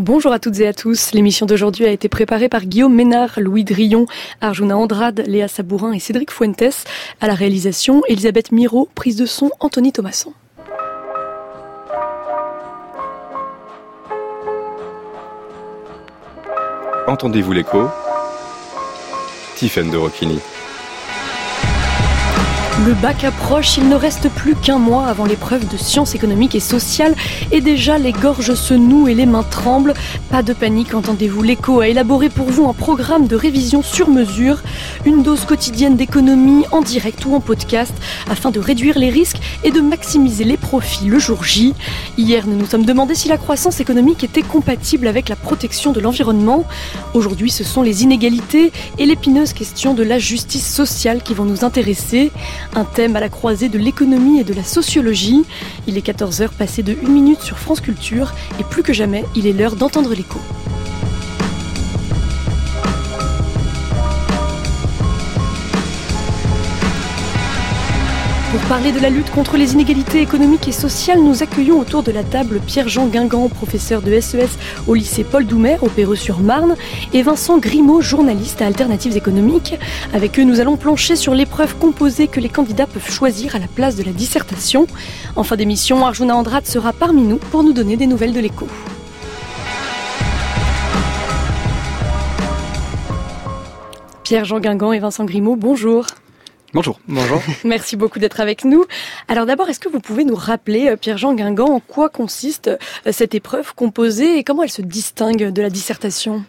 Bonjour à toutes et à tous. L'émission d'aujourd'hui a été préparée par Guillaume Ménard, Louis Drillon, Arjuna Andrade, Léa Sabourin et Cédric Fuentes. À la réalisation, Elisabeth Miro, prise de son, Anthony Thomasson. Entendez-vous l'écho? Tiffaine de Rocchini. Le bac approche, il ne reste plus qu'un mois avant l'épreuve de sciences économiques et sociales et déjà les gorges se nouent et les mains tremblent. Pas de panique, entendez-vous, l'écho a élaboré pour vous un programme de révision sur mesure, une dose quotidienne d'économie en direct ou en podcast afin de réduire les risques et de maximiser les profits le jour J. Hier, nous nous sommes demandé si la croissance économique était compatible avec la protection de l'environnement. Aujourd'hui, ce sont les inégalités et l'épineuse question de la justice sociale qui vont nous intéresser. Un thème à la croisée de l'économie et de la sociologie. Il est 14h passé de 1 minute sur France Culture et plus que jamais, il est l'heure d'entendre l'écho. Pour parler de la lutte contre les inégalités économiques et sociales, nous accueillons autour de la table Pierre-Jean Guingamp, professeur de SES au lycée Paul Doumer au Péreux-sur-Marne, et Vincent Grimaud, journaliste à Alternatives économiques. Avec eux, nous allons plancher sur l'épreuve composée que les candidats peuvent choisir à la place de la dissertation. En fin d'émission, Arjuna Andrade sera parmi nous pour nous donner des nouvelles de l'écho. Pierre-Jean Guingamp et Vincent Grimaud, bonjour. Bonjour. Bonjour. Merci beaucoup d'être avec nous. Alors d'abord, est-ce que vous pouvez nous rappeler, euh, Pierre-Jean Guingamp, en quoi consiste euh, cette épreuve composée et comment elle se distingue de la dissertation?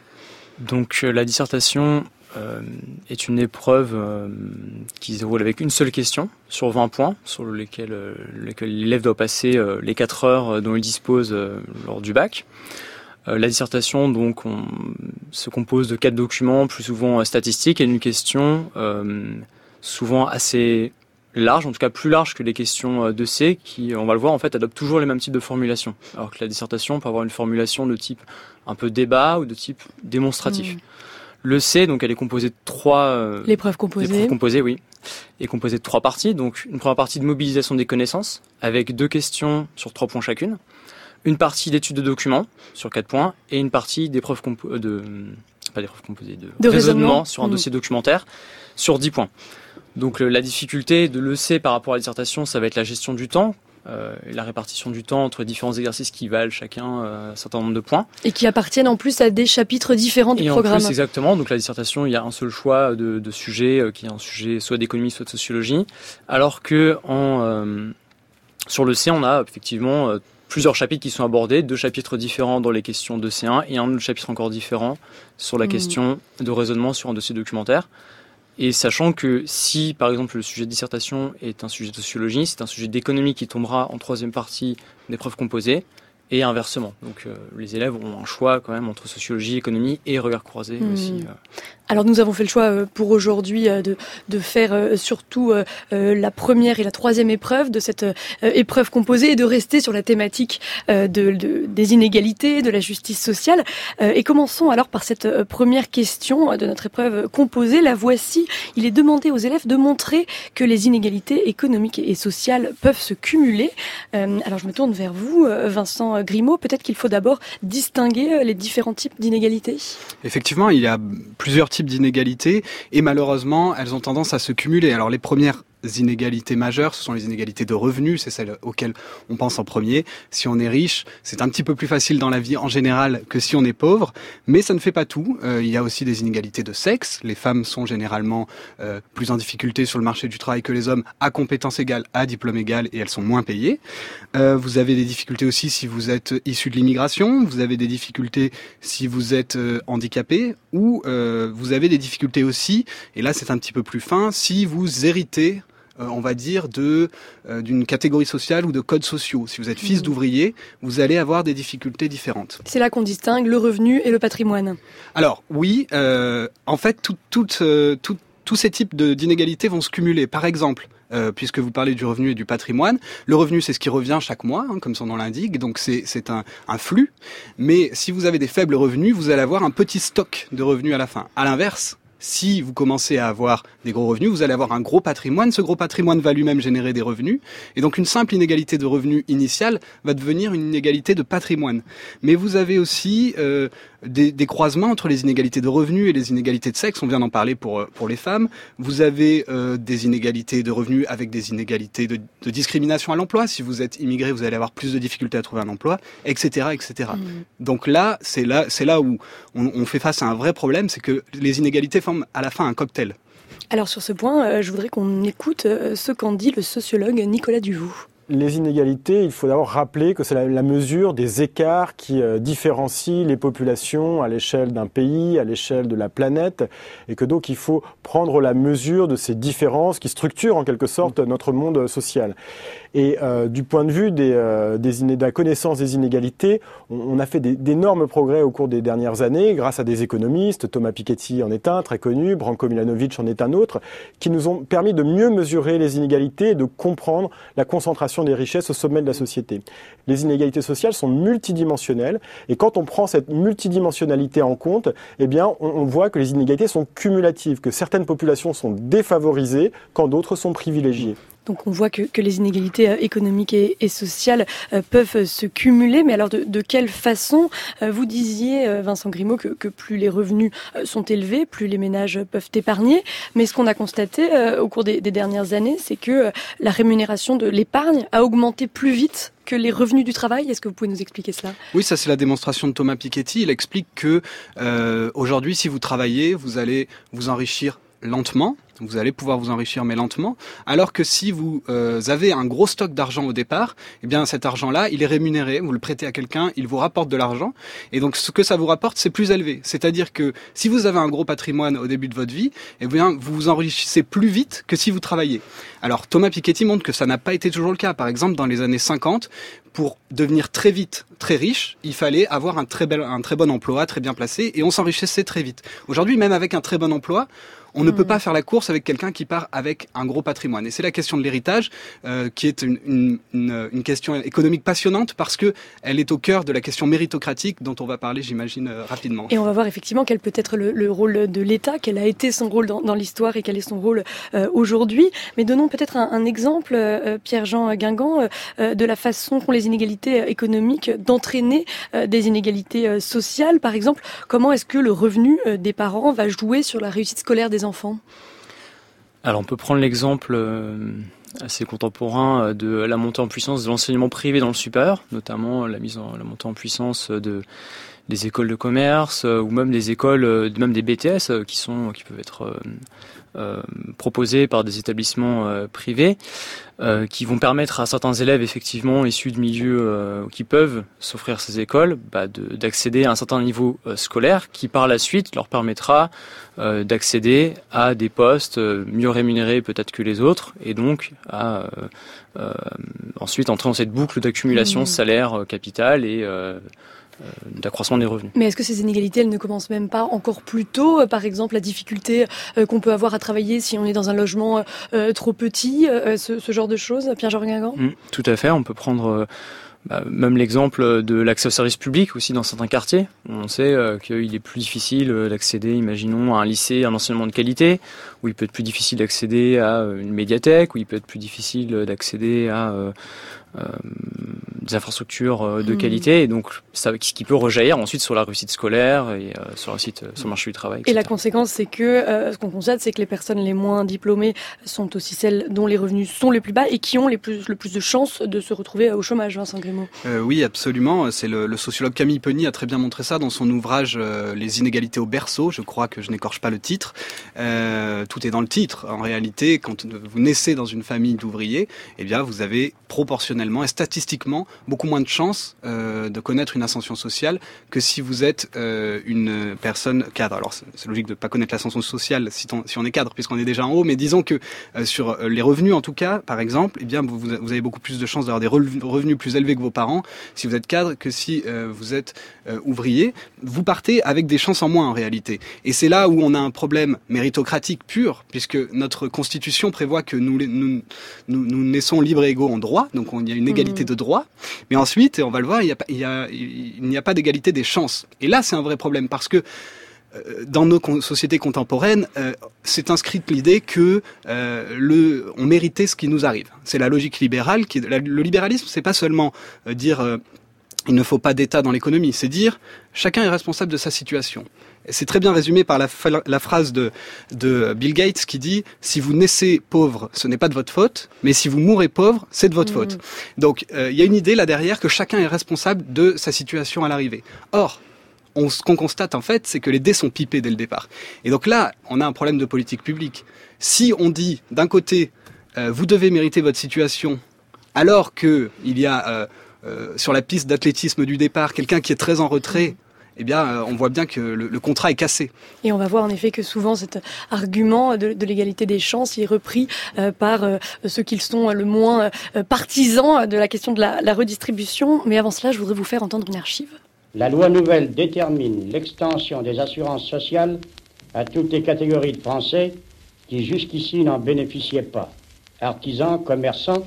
Donc euh, la dissertation est une épreuve qui se déroule avec une seule question sur 20 points, sur lesquels, l'élève doit passer les 4 heures dont il dispose lors du bac. la dissertation donc on, se compose de quatre documents, plus souvent statistiques, et d'une question souvent assez large, en tout cas plus large que les questions euh, de C, qui, on va le voir, en fait, adoptent toujours les mêmes types de formulations. Alors que la dissertation peut avoir une formulation de type un peu débat ou de type démonstratif. Hmm. Le C, donc, elle est composée de trois... Euh, L'épreuve composée. L'épreuve composée, oui. Est composée de trois parties. Donc, une première partie de mobilisation des connaissances, avec deux questions sur trois points chacune. Une partie d'étude de documents, sur quatre points. Et une partie d'épreuve euh, de... Pas d'épreuve composée, de, raisonnement, sur un hmm. dossier documentaire, sur dix points. Donc la difficulté de l'EC par rapport à la dissertation, ça va être la gestion du temps, euh, la répartition du temps entre différents exercices qui valent chacun euh, un certain nombre de points. Et qui appartiennent en plus à des chapitres différents du et programme. En plus, exactement. Donc la dissertation, il y a un seul choix de, de sujet euh, qui est un sujet soit d'économie, soit de sociologie. Alors que en, euh, sur le C, on a effectivement plusieurs chapitres qui sont abordés, deux chapitres différents dans les questions de C1 et un autre chapitre encore différent sur la hmm. question de raisonnement sur un dossier documentaire. Et sachant que si, par exemple, le sujet de dissertation est un sujet de sociologie, c'est un sujet d'économie qui tombera en troisième partie d'épreuves composées, et inversement. Donc euh, les élèves ont un choix quand même entre sociologie, économie et regard croisé hmm. aussi. Euh. Alors nous avons fait le choix euh, pour aujourd'hui de, de faire surtout la première et la troisième épreuve de cette épreuve composée et de rester sur la thématique de, de, des inégalités, de la justice sociale. Et commençons alors par cette première question de notre épreuve composée. La voici. Il est demandé aux élèves de montrer que les inégalités économiques et sociales peuvent se cumuler. Alors je me tourne vers vous, Vincent Grimaud, peut-être qu'il faut d'abord distinguer euh, les différents types d'inégalités Effectivement, il y a plusieurs types d'inégalités et malheureusement, elles ont tendance à se cumuler. Alors les premières inégalités majeures, ce sont les inégalités de revenus, c'est celles auxquelles on pense en premier. Si on est riche, c'est un petit peu plus facile dans la vie en général que si on est pauvre, mais ça ne fait pas tout. Euh, il y a aussi des inégalités de sexe. Les femmes sont généralement euh, plus en difficulté sur le marché du travail que les hommes à compétences égales, à diplôme égal, et elles sont moins payées. Euh, vous avez des difficultés aussi si vous êtes issu de l'immigration, vous avez des difficultés si vous êtes handicapé, ou vous avez des difficultés aussi, et là c'est un petit peu plus fin, si vous héritez euh, on va dire, de euh, d'une catégorie sociale ou de codes sociaux. Si vous êtes fils mmh. d'ouvrier, vous allez avoir des difficultés différentes. C'est là qu'on distingue le revenu et le patrimoine. Alors oui, euh, en fait, tous ces types d'inégalités vont se cumuler. Par exemple, puisque vous parlez du revenu et du patrimoine. Le revenu, c'est ce qui revient chaque mois, hein, comme son nom l'indique, donc c'est un, un, flux. Mais si vous avez des faibles revenus, vous allez avoir un petit stock de revenus à la fin. À l'inverse, si vous commencez à avoir des gros revenus, vous allez avoir un gros patrimoine. Ce gros patrimoine va lui-même générer des revenus. Et donc une simple inégalité de revenus initiale va devenir une inégalité de patrimoine. Mais vous avez aussi euh, des, des, croisements entre les inégalités de revenus et les inégalités de sexe. On vient d'en parler pour, euh, pour les femmes. Vous avez euh, des inégalités de revenus avec des inégalités de, de discrimination à l'emploi. Si vous êtes immigré, vous allez avoir plus de difficultés à trouver un emploi, etc., etc. Mmh. Donc là, c'est là, là où on, on fait face à un vrai problème, c'est que les inégalités à la fin un cocktail. Alors sur ce point, euh, je voudrais qu'on écoute euh, ce qu'en dit le sociologue Nicolas Duvaux les inégalités, il faut d'abord rappeler que c'est la, la, mesure des écarts qui euh, différencient les populations à l'échelle d'un pays, à l'échelle de la planète, et que donc il faut prendre la mesure de ces différences qui structurent en quelque sorte notre monde social. Et euh, du point de vue des, euh, des de la connaissance des inégalités, on, on a fait d'énormes progrès au cours des dernières années grâce à des économistes, Thomas Piketty en est un, très connu, Branko Milanovic en est un autre, qui nous ont permis de mieux mesurer les inégalités et de comprendre la concentration des richesses au sommet de la société. Les inégalités sociales sont multidimensionnelles et quand on prend cette multidimensionnalité en compte, eh on voit que les inégalités sont cumulatives, que certaines populations sont défavorisées quand d'autres sont privilégiées. Donc on voit que, les inégalités euh, économiques et, sociales euh, peuvent se cumuler, mais alors de, quelle façon euh, Vous disiez, euh, Vincent Grimaud, que, plus les revenus euh, sont élevés, plus les ménages peuvent épargner. Mais ce qu'on a constaté euh, au cours des, des dernières années, c'est que la rémunération de l'épargne a augmenté plus vite que les revenus du travail. Est-ce que vous pouvez nous expliquer cela? Oui, ça c'est la démonstration de Thomas Piketty. Il explique que aujourd'hui, si vous travaillez, vous allez vous enrichir lentement, vous allez pouvoir vous enrichir mais lentement, alors que si vous euh, avez un gros stock d'argent au départ, eh bien cet argent-là, il est rémunéré, vous le prêtez à quelqu'un, il vous rapporte de l'argent, et donc ce que ça vous rapporte, c'est plus élevé. C'est-à-dire que si vous avez un gros patrimoine au début de votre vie, eh bien vous vous enrichissez plus vite que si vous travaillez. Alors Thomas Piketty montre que ça n'a pas été toujours le cas. Par exemple, dans les années 50, pour devenir très vite très riche, il fallait avoir un très, bel, un très bon emploi, très bien placé, et on s'enrichissait très vite. Aujourd'hui, même avec un très bon emploi, on ne peut pas faire la course avec quelqu'un qui part avec un gros patrimoine. Et c'est la question de l'héritage euh, qui est une, une, une, une, question économique passionnante parce que elle est au cœur de la question méritocratique dont on va parler, j'imagine, euh, rapidement. Et on va voir effectivement quel peut être le, le rôle de l'État, quel a été son rôle dans, dans l'histoire et quel est son rôle euh, aujourd'hui. Mais donnons peut-être un, un, exemple, euh, Pierre-Jean Guingamp, euh, de la façon qu'ont les inégalités économiques d'entraîner euh, des inégalités sociales. Par exemple, comment est-ce que le revenu des parents va jouer sur la réussite scolaire des Alors on peut prendre l'exemple euh, assez contemporain de la montée en puissance de l'enseignement privé dans le supérieur, notamment la mise en la montée en puissance de des écoles de commerce euh, ou même des écoles, même des BTS euh, qui sont qui peuvent être euh, proposés par des établissements euh, privés euh, qui vont permettre à certains élèves effectivement issus de milieux qui peuvent s'offrir ces écoles bah, d'accéder à un certain niveau scolaire qui par la suite leur permettra d'accéder à des postes mieux rémunérés peut-être que les autres et donc à ensuite entrer dans cette boucle d'accumulation mmh. salaire capital et euh, d'accroissement des revenus. Mais est-ce que ces inégalités, elles ne commencent même pas encore plus tôt euh, Par exemple, la difficulté euh, qu'on peut avoir à travailler si on est dans un logement trop petit, ce, ce, genre de choses, Pierre-Jean Guingamp? Mmh, Tout à fait, on peut prendre... Bah, même l'exemple de l'accès au service public aussi dans certains quartiers. On sait euh, qu'il est plus difficile d'accéder, imaginons, à un lycée, à un enseignement de qualité, où il peut être plus difficile d'accéder à une médiathèque, où il peut être plus difficile d'accéder à euh, euh, des infrastructures euh, de mmh. qualité et donc ça, ce qui peut rejaillir ensuite sur la réussite scolaire et euh, sur la réussite sur le marché du travail. Etc. Et la conséquence, c'est que euh, ce qu'on constate, c'est que les personnes les moins diplômées sont aussi celles dont les revenus sont les plus bas et qui ont les plus, le plus de chances de se retrouver au chômage, Vincent Grimaud. Euh, oui, absolument. C'est le, le, sociologue Camille Penny a très bien montré ça dans son ouvrage Les inégalités au berceau. Je crois que je n'écorche pas le titre. tout est dans le titre. En réalité, quand vous naissez dans une famille d'ouvriers, eh bien, vous avez proportionnellement et statistiquement beaucoup moins de chances euh, de connaître une ascension sociale que si vous êtes euh, une personne cadre. Alors c'est logique de ne pas connaître l'ascension sociale si, on, est cadre puisqu'on est déjà en haut, mais disons que euh, sur les revenus en tout cas, par exemple, eh bien vous, avez beaucoup plus de chances d'avoir des revenus plus élevés que vos parents si vous êtes cadre que si vous êtes ouvrier. Vous partez avec des chances en moins en réalité. Et c'est là où on a un problème méritocratique pur puisque notre constitution prévoit que nous, naissons libres et égaux en droit, donc on, y a une égalité mmh. de droit, mais ensuite, et on va le voir, il n'y a, pas d'égalité des chances. Et là, c'est un vrai problème parce que dans nos sociétés contemporaines, c'est inscrite l'idée que le, on méritait ce qui nous arrive. C'est la logique libérale. Qui, le libéralisme, c'est pas seulement dire il ne faut pas d'État dans l'économie, c'est dire chacun est responsable de sa situation. C'est très bien résumé par la, la phrase de, de, Bill Gates qui dit si vous naissez pauvre, ce n'est pas de votre faute, mais si vous mourrez pauvre, c'est de votre mmh. faute. Donc euh, il y a une idée là derrière que chacun est responsable de sa situation à l'arrivée. Or, on, ce qu'on constate en fait, c'est que les dés sont pipés dès le départ. Et donc là, on a un problème de politique publique. Si on dit d'un côté, euh, vous devez mériter votre situation, alors que il y a euh, euh, sur la piste d'athlétisme du départ, quelqu'un qui est très en retrait, eh bien, euh, on voit bien que le, contrat est cassé. Et on va voir en effet que souvent cet argument de, l'égalité des chances est repris euh, par ceux qui sont le moins partisans de la question de la, la, redistribution. Mais avant cela, je voudrais vous faire entendre une archive. La loi nouvelle détermine l'extension des assurances sociales à toutes les catégories de Français qui jusqu'ici n'en bénéficiaient pas. Artisans, commerçants,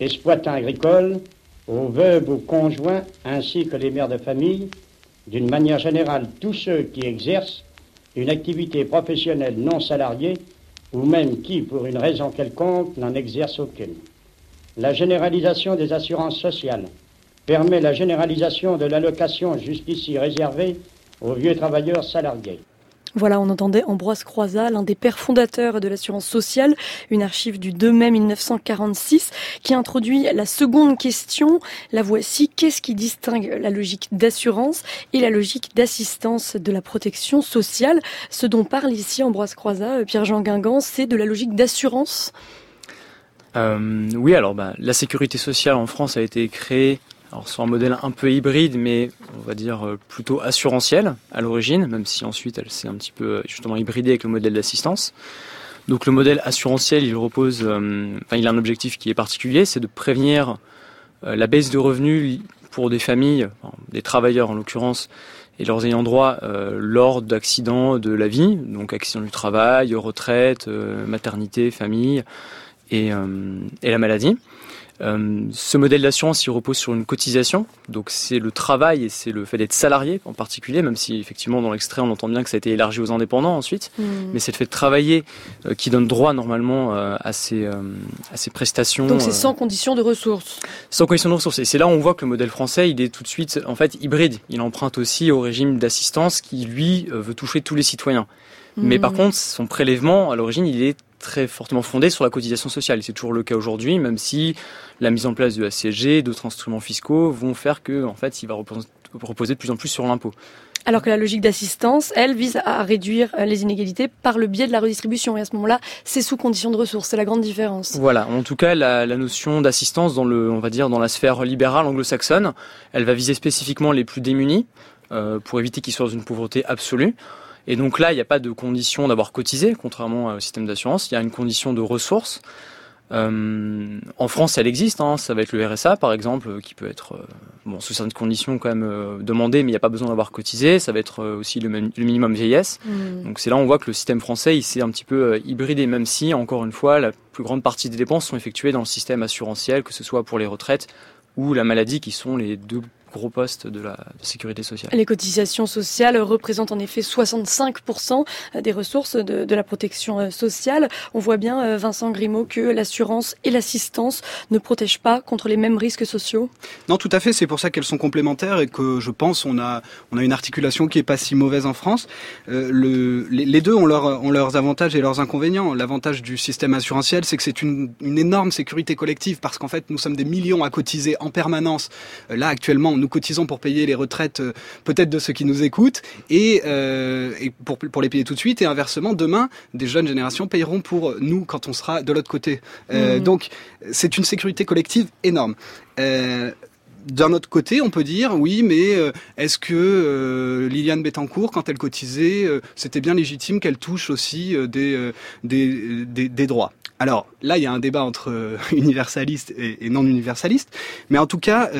exploitants agricoles, aux veuves, aux conjoints, ainsi que les mères de famille, d'une manière générale tous ceux qui exercent une activité professionnelle non salariée ou même qui, pour une raison quelconque, n'en exercent aucune. La généralisation des assurances sociales permet la généralisation de l'allocation jusqu'ici réservée aux vieux travailleurs salariés. Voilà, on entendait Ambroise Croizat, l'un des pères fondateurs de l'assurance sociale, une archive du 2 mai 1946 qui introduit la seconde question. La voici, qu'est-ce qui distingue la logique d'assurance et la logique d'assistance de la protection sociale? Ce dont parle ici Ambroise Croizat, euh, Pierre-Jean Guingamp, c'est de la logique d'assurance euh, oui, alors bah, la sécurité sociale en France a été créée alors sur un modèle un peu hybride, mais on va dire euh, plutôt assurantiel à l'origine, même si ensuite elle s'est un petit peu euh, justement hybridée avec le modèle d'assistance. Donc le modèle assurantiel, il repose, euh, enfin il a un objectif qui est particulier, c'est de prévenir la baisse de revenus pour des familles, des travailleurs en l'occurrence, et leurs ayants droit lors d'accidents de la vie, donc accidents du travail, retraite, maternité, famille et, et la maladie. Euh, ce modèle d'assurance, il repose sur une cotisation. Donc c'est le travail et c'est le fait d'être salarié en particulier, même si effectivement dans l'extrait on entend bien que ça a été élargi aux indépendants ensuite. Hmm. Mais c'est le fait de travailler euh, qui donne droit normalement euh, à, ces, à ces prestations. Donc c'est sans condition de ressources. Sans condition de ressources. Et c'est là où on voit que le modèle français, il est tout de suite en fait hybride. Il emprunte aussi au régime d'assistance qui lui veut toucher tous les citoyens. Mais par hmm. contre, son prélèvement, à l'origine, il est très fortement fondé sur la cotisation sociale. Et c'est toujours le cas aujourd'hui, même si la mise en place de la CSG, d'autres instruments fiscaux vont faire que, en fait, il va reposer de plus en plus sur l'impôt. Alors que la logique d'assistance, elle, vise à réduire les inégalités par le biais de la redistribution. Et à ce moment-là, c'est sous condition de ressources. C'est la grande différence. Voilà. En tout cas, la, la notion d'assistance dans le, on va dire, dans la sphère libérale anglo-saxonne, elle va viser spécifiquement les plus démunis euh, pour éviter qu'ils soient dans une pauvreté absolue. Et donc là, il n'y a pas de condition d'avoir cotisé, contrairement au système d'assurance. Il y a une condition de ressources. Euh, en France, elle existe. Hein. Ça va être le RSA, par exemple, qui peut être, euh, bon, sous certaines conditions quand même euh, demandé, mais il n'y a pas besoin d'avoir cotisé. Ça va être euh, aussi le, le, minimum vieillesse. Mmh. Donc c'est là on voit que le système français, il s'est un petit peu hybridé, même si, encore une fois, la plus grande partie des dépenses sont effectuées dans le système assurantiel, que ce soit pour les retraites ou la maladie, qui sont les deux gros postes de la sécurité sociale. Les cotisations sociales représentent en effet 65% des ressources de, de, la protection euh, sociale. On voit bien, euh, Vincent Grimaud, que l'assurance et l'assistance ne protègent pas contre les mêmes risques sociaux. Non, tout à fait. C'est pour ça qu'elles sont complémentaires et que je pense on a on a une articulation qui est pas si mauvaise en France. Euh, le, les, deux ont, leur, ont leurs avantages et leurs inconvénients. L'avantage du système assurantiel, c'est que c'est une, une énorme sécurité collective parce qu'en fait, nous sommes des millions à cotiser en permanence. Là, actuellement, nous cotisons pour payer les retraites euh, peut-être de ceux qui nous écoutent et, euh, et pour, pour les payer tout de suite et inversement demain des jeunes générations payeront pour nous quand on sera de l'autre côté. Euh, mmh. Donc c'est une sécurité collective énorme. Euh, d'un autre côté, on peut dire oui, mais euh, est-ce que euh, Liliane Bettencourt, quand elle cotisait, euh, c'était bien légitime qu'elle touche aussi des, droits? Alors là, il y a un débat entre universalistes et, et, non universalistes, mais en tout cas,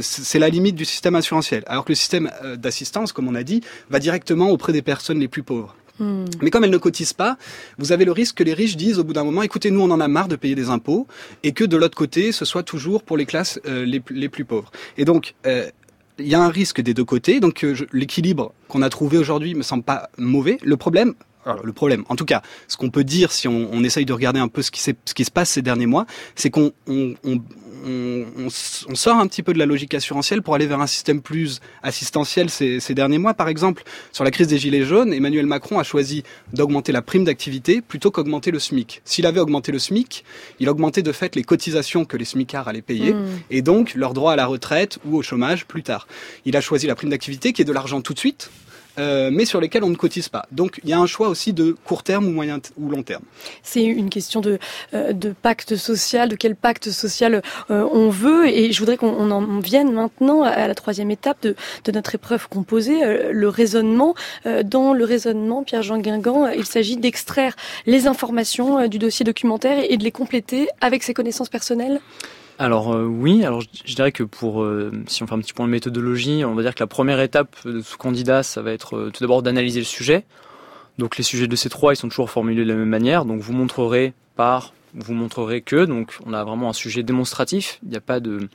c'est la limite du système assurantiel. Alors que le système d'assistance, comme on a dit, va directement auprès des personnes les plus pauvres. Hmm. Mais comme elles ne cotisent pas, vous avez le risque que les riches disent au bout d'un moment, écoutez, nous on en a marre de payer des impôts, et que de l'autre côté, ce soit toujours pour les classes euh, les, plus pauvres. Et donc, euh, il y a un risque des deux côtés. Donc l'équilibre qu'on a trouvé aujourd'hui me semble pas mauvais. Le problème, le problème, en tout cas, ce qu'on peut dire si on, essaye de regarder un peu ce qui, se passe ces derniers mois, c'est qu'on on, on, on, sort un petit peu de la logique assurantielle pour aller vers un système plus assistentiel ces, ces derniers mois. Par exemple, sur la crise des Gilets jaunes, Emmanuel Macron a choisi d'augmenter la prime d'activité plutôt qu'augmenter le SMIC. S'il avait augmenté le SMIC, il augmentait de fait les cotisations que les SMICards allaient payer mmh. et donc leur droit à la retraite ou au chômage plus tard. Il a choisi la prime d'activité qui est de l'argent tout de suite, euh, mais sur lesquels on ne cotise pas. Donc il y a un choix aussi de court terme ou moyen ou long terme. C'est une question de, euh, de pacte social, de quel pacte social euh, on veut. Et je voudrais qu'on en vienne maintenant à la troisième étape de, de notre épreuve composée, le raisonnement. dans le raisonnement, Pierre-Jean Guingamp, il s'agit d'extraire les informations du dossier documentaire et de les compléter avec ses connaissances personnelles alors euh, oui, alors je, dirais que pour euh, si on fait un petit point de méthodologie, on va dire que la première étape de ce candidat, ça va être euh, tout d'abord d'analyser le sujet. Donc les sujets de ces trois, ils sont toujours formulés de la même manière. Donc vous montrerez par, vous montrerez que. Donc on a vraiment un sujet démonstratif. Il n'y a pas de,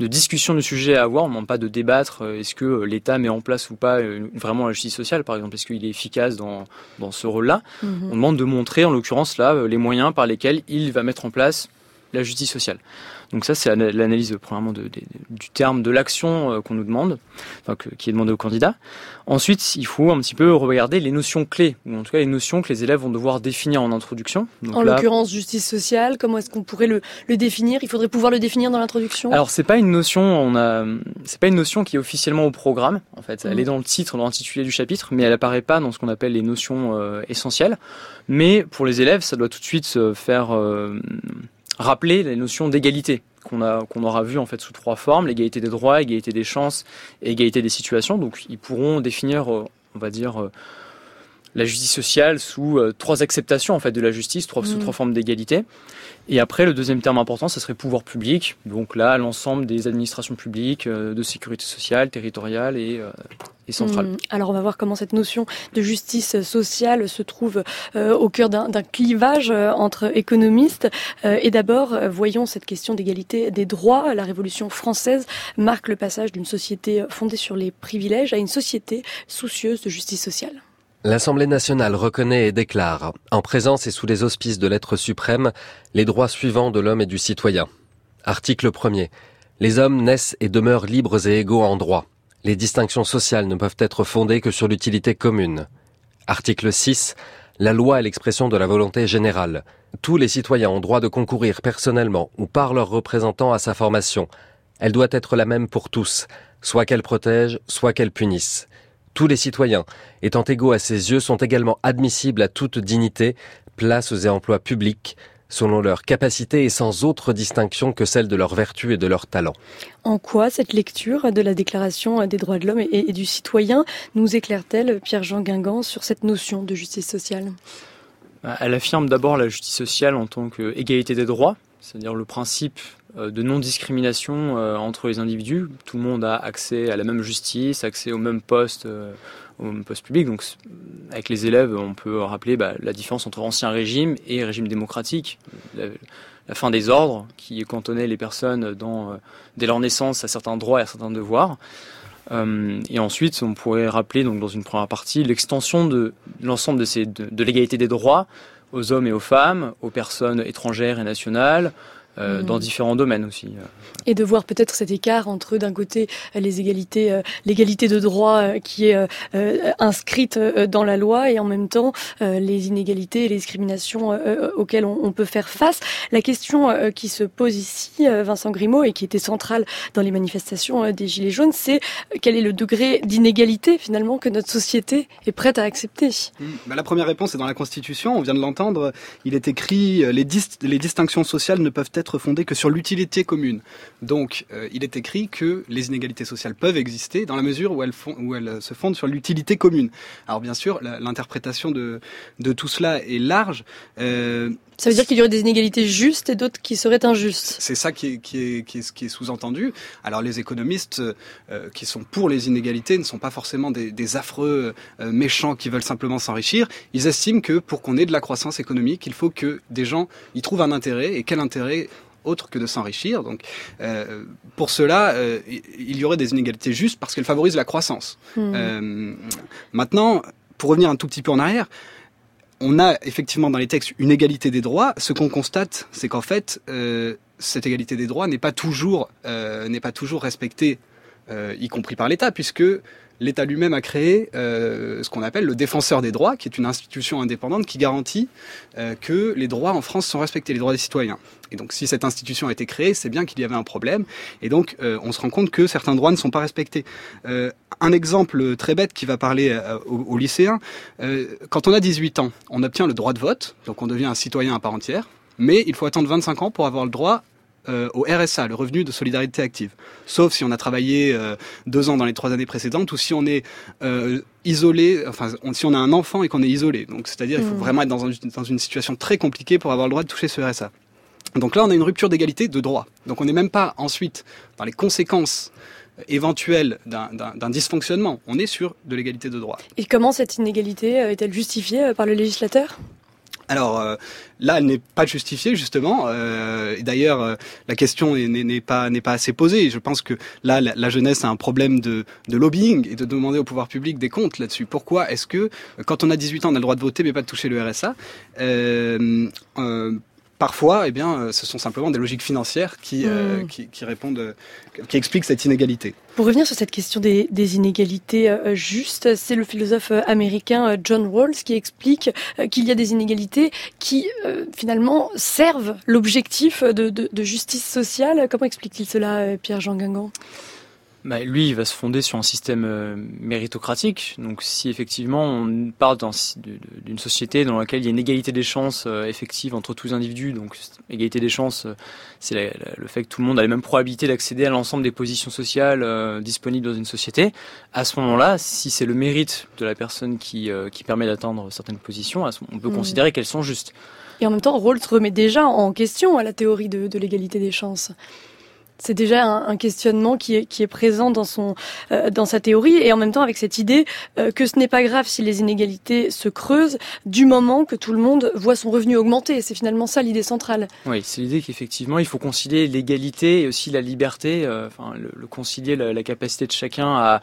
de discussion du sujet à avoir. On ne demande pas de débattre. Est-ce que l'État met en place ou pas vraiment la justice sociale, par exemple Est-ce qu'il est efficace dans, dans ce rôle-là? Mhm. On demande de montrer, en l'occurrence là, les moyens par lesquels il va mettre en place la justice sociale. Donc ça, c'est l'analyse premièrement de, du terme de l'action euh, qu'on nous demande, enfin, qui est demandé au candidat. Ensuite, il faut un petit peu regarder les notions clés, ou en tout cas les notions que les élèves vont devoir définir en introduction. en l'occurrence, justice sociale, comment est-ce qu'on pourrait le, le, définir? Il faudrait pouvoir le définir dans l'introduction? Alors c'est pas une notion, on a, c'est pas une notion qui est officiellement au programme. En fait, elle mmh. est dans le titre, dans l'intitulé du chapitre, mais elle apparaît pas dans ce qu'on appelle les notions euh, essentielles. Mais pour les élèves, ça doit tout de suite se faire euh, rappeler les notions d'égalité qu'on aura vu en fait sous trois formes l'égalité des droits, égalité des chances et égalité des situations. Donc ils pourront définir, euh, on va dire, euh, la justice sociale sous euh, trois acceptations en fait de la justice, trois, sous mmh. trois formes d'égalité. Et après, le deuxième terme important, ce serait pouvoir public. Donc là, l'ensemble des administrations publiques, euh, de sécurité sociale, territoriale et, euh, et centrale. Mmh. Alors on va voir comment cette notion de justice sociale se trouve au cœur d'un clivage entre économistes. et d'abord, voyons cette question d'égalité des droits. La Révolution française marque le passage d'une société fondée sur les privilèges à une société soucieuse de justice sociale. L'Assemblée nationale reconnaît et déclare, en présence et sous les auspices de l'être suprême, les droits suivants de l'homme et du citoyen. Article 1er. Les hommes naissent et demeurent libres et égaux en droit. Les distinctions sociales ne peuvent être fondées que sur l'utilité commune. Article 6. La loi est l'expression de la volonté générale. Tous les citoyens ont droit de concourir personnellement ou par leurs représentants à sa formation. Elle doit être la même pour tous, soit qu'elle protège, soit qu'elle punisse. Tous les citoyens, étant égaux à ses yeux, sont également admissibles à toute dignité, places et emplois publics, selon leur capacité et sans autre distinction que celle de leur vertu et de leur talent. En quoi cette lecture de la Déclaration des droits de l'homme et du citoyen nous éclaire-t-elle, Pierre-Jean Guingamp, sur cette notion de justice sociale? Elle affirme d'abord la justice sociale en tant qu'égalité des droits, c'est-à-dire le principe de non-discrimination euh, entre les individus. Tout le monde a accès à la même justice, accès au même poste, euh, au même poste public. Donc, avec les élèves, on peut rappeler bah, la différence entre ancien régime et régime démocratique. La, fin des ordres qui cantonnait les personnes dès leur naissance à certains droits et à certains devoirs. et ensuite, on pourrait rappeler donc dans une première partie l'extension de l'ensemble de, de l'égalité des droits aux hommes et aux femmes, aux personnes étrangères et nationales, euh, dans mm. différents domaines aussi. Euh. Et de voir peut-être cet écart entre d'un côté les égalités, euh, l'égalité de droit qui est inscrite dans la loi et en même temps les inégalités et les discriminations auxquelles on, peut faire face. La question qui se pose ici, Vincent Grimaud, et qui était centrale dans les manifestations des Gilets jaunes, c'est quel est le degré d'inégalité finalement que notre société est prête à accepter? Mm. bah, La première réponse est dans la Constitution, on vient de l'entendre, il est écrit les, les distinctions sociales ne peuvent être être fondée que sur l'utilité commune. Donc, euh, il est écrit que les inégalités sociales peuvent exister dans la mesure où elles, font, où elles se fondent sur l'utilité commune. Alors, bien sûr, l'interprétation de, tout cela est large. Euh, ça veut dire qu'il y aurait des inégalités justes et d'autres qui seraient injustes. C'est ça qui est, qui est, qui est, qui est sous-entendu. Alors les économistes euh, qui sont pour les inégalités ne sont pas forcément des, des affreux euh, méchants qui veulent simplement s'enrichir. Ils estiment que pour qu'on ait de la croissance économique, il faut que des gens y trouvent un intérêt. Et quel intérêt autre que de s'enrichir? Donc, euh, pour cela, euh, il y aurait des inégalités justes parce qu'elles favorisent la croissance. Hmm. Euh, maintenant, pour revenir un tout petit peu en arrière, on a effectivement dans les textes une égalité des droits. Ce qu'on constate, c'est qu'en fait, euh, cette égalité des droits n'est pas toujours euh, n'est pas toujours respectée, euh, y compris par l'État, puisque l'État lui-même a créé euh, ce qu'on appelle le défenseur des droits, qui est une institution indépendante qui garantit euh, que les droits en France sont respectés, les droits des citoyens. Et donc, si cette institution a été créée, c'est bien qu'il y avait un problème. Et donc, euh, on se rend compte que certains droits ne sont pas respectés. Un exemple très bête qui va parler aux, aux lycéens quand on a 18 ans, on obtient le droit de vote, donc on devient un citoyen à part entière. Mais il faut attendre 25 ans pour avoir le droit euh, au RSA, le revenu de solidarité active. Sauf si on a travaillé euh, deux ans dans les trois années précédentes ou si on est euh, isolé, enfin on- si on a un enfant et qu'on est isolé. Donc c'est-à-dire il faut Mhm. vraiment être dans, un- dans une situation très compliquée pour avoir le droit de toucher ce RSA. Donc là on a une rupture d'égalité de droit. Donc on n'est même pas ensuite dans les conséquences éventuelles d'un- dysfonctionnement. On est sur de l'égalité de droit. Et comment cette inégalité est-elle justifiée par le législateur? Alors euh, là, elle n'est pas justifiée justement. Euh, et D'ailleurs, euh, la question n'est- pas assez posée. Je pense que là, la, jeunesse a un problème de, de lobbying et de demander au pouvoir public des comptes là-dessus. Pourquoi est-ce que quand on a 18 ans, on a le droit de voter mais pas de toucher le RSA Parfois, eh bien, euh, ce sont simplement des logiques financières qui, euh, Mm. qui, qui répondent, euh, qui expliquent cette inégalité. Pour revenir sur cette question des, des inégalités euh, justes, c'est le philosophe américain John Rawls qui explique euh, qu'il y a des inégalités qui finalement servent l'objectif de, de- de justice sociale. Comment explique-t-il cela, Pierre-Jean Guingamp? Bah, lui, il va se fonder sur un système euh, méritocratique. Donc, si effectivement on parle d'une société dans laquelle il y a une égalité des chances euh, effective entre tous les individus, donc égalité des chances, euh, c'est le fait que tout le monde a les mêmes probabilités d'accéder à l'ensemble des positions sociales euh, disponibles dans une société. À ce moment-là, si c'est le mérite de la personne qui, qui permet d'atteindre certaines positions, on peut Mhm. considérer qu'elles sont justes. Et en même temps, Rawls remet déjà en question à la théorie de, de l'égalité des chances. C'est déjà un, un questionnement qui est, qui est présent dans, son, euh, dans sa théorie et en même temps avec cette idée euh, que ce n'est pas grave si les inégalités se creusent du moment que tout le monde voit son revenu augmenter. C'est finalement ça l'idée centrale. Oui, c'est l'idée qu'effectivement, il faut concilier l'égalité et aussi la liberté, euh, enfin, le, le concilier la, la capacité de chacun à,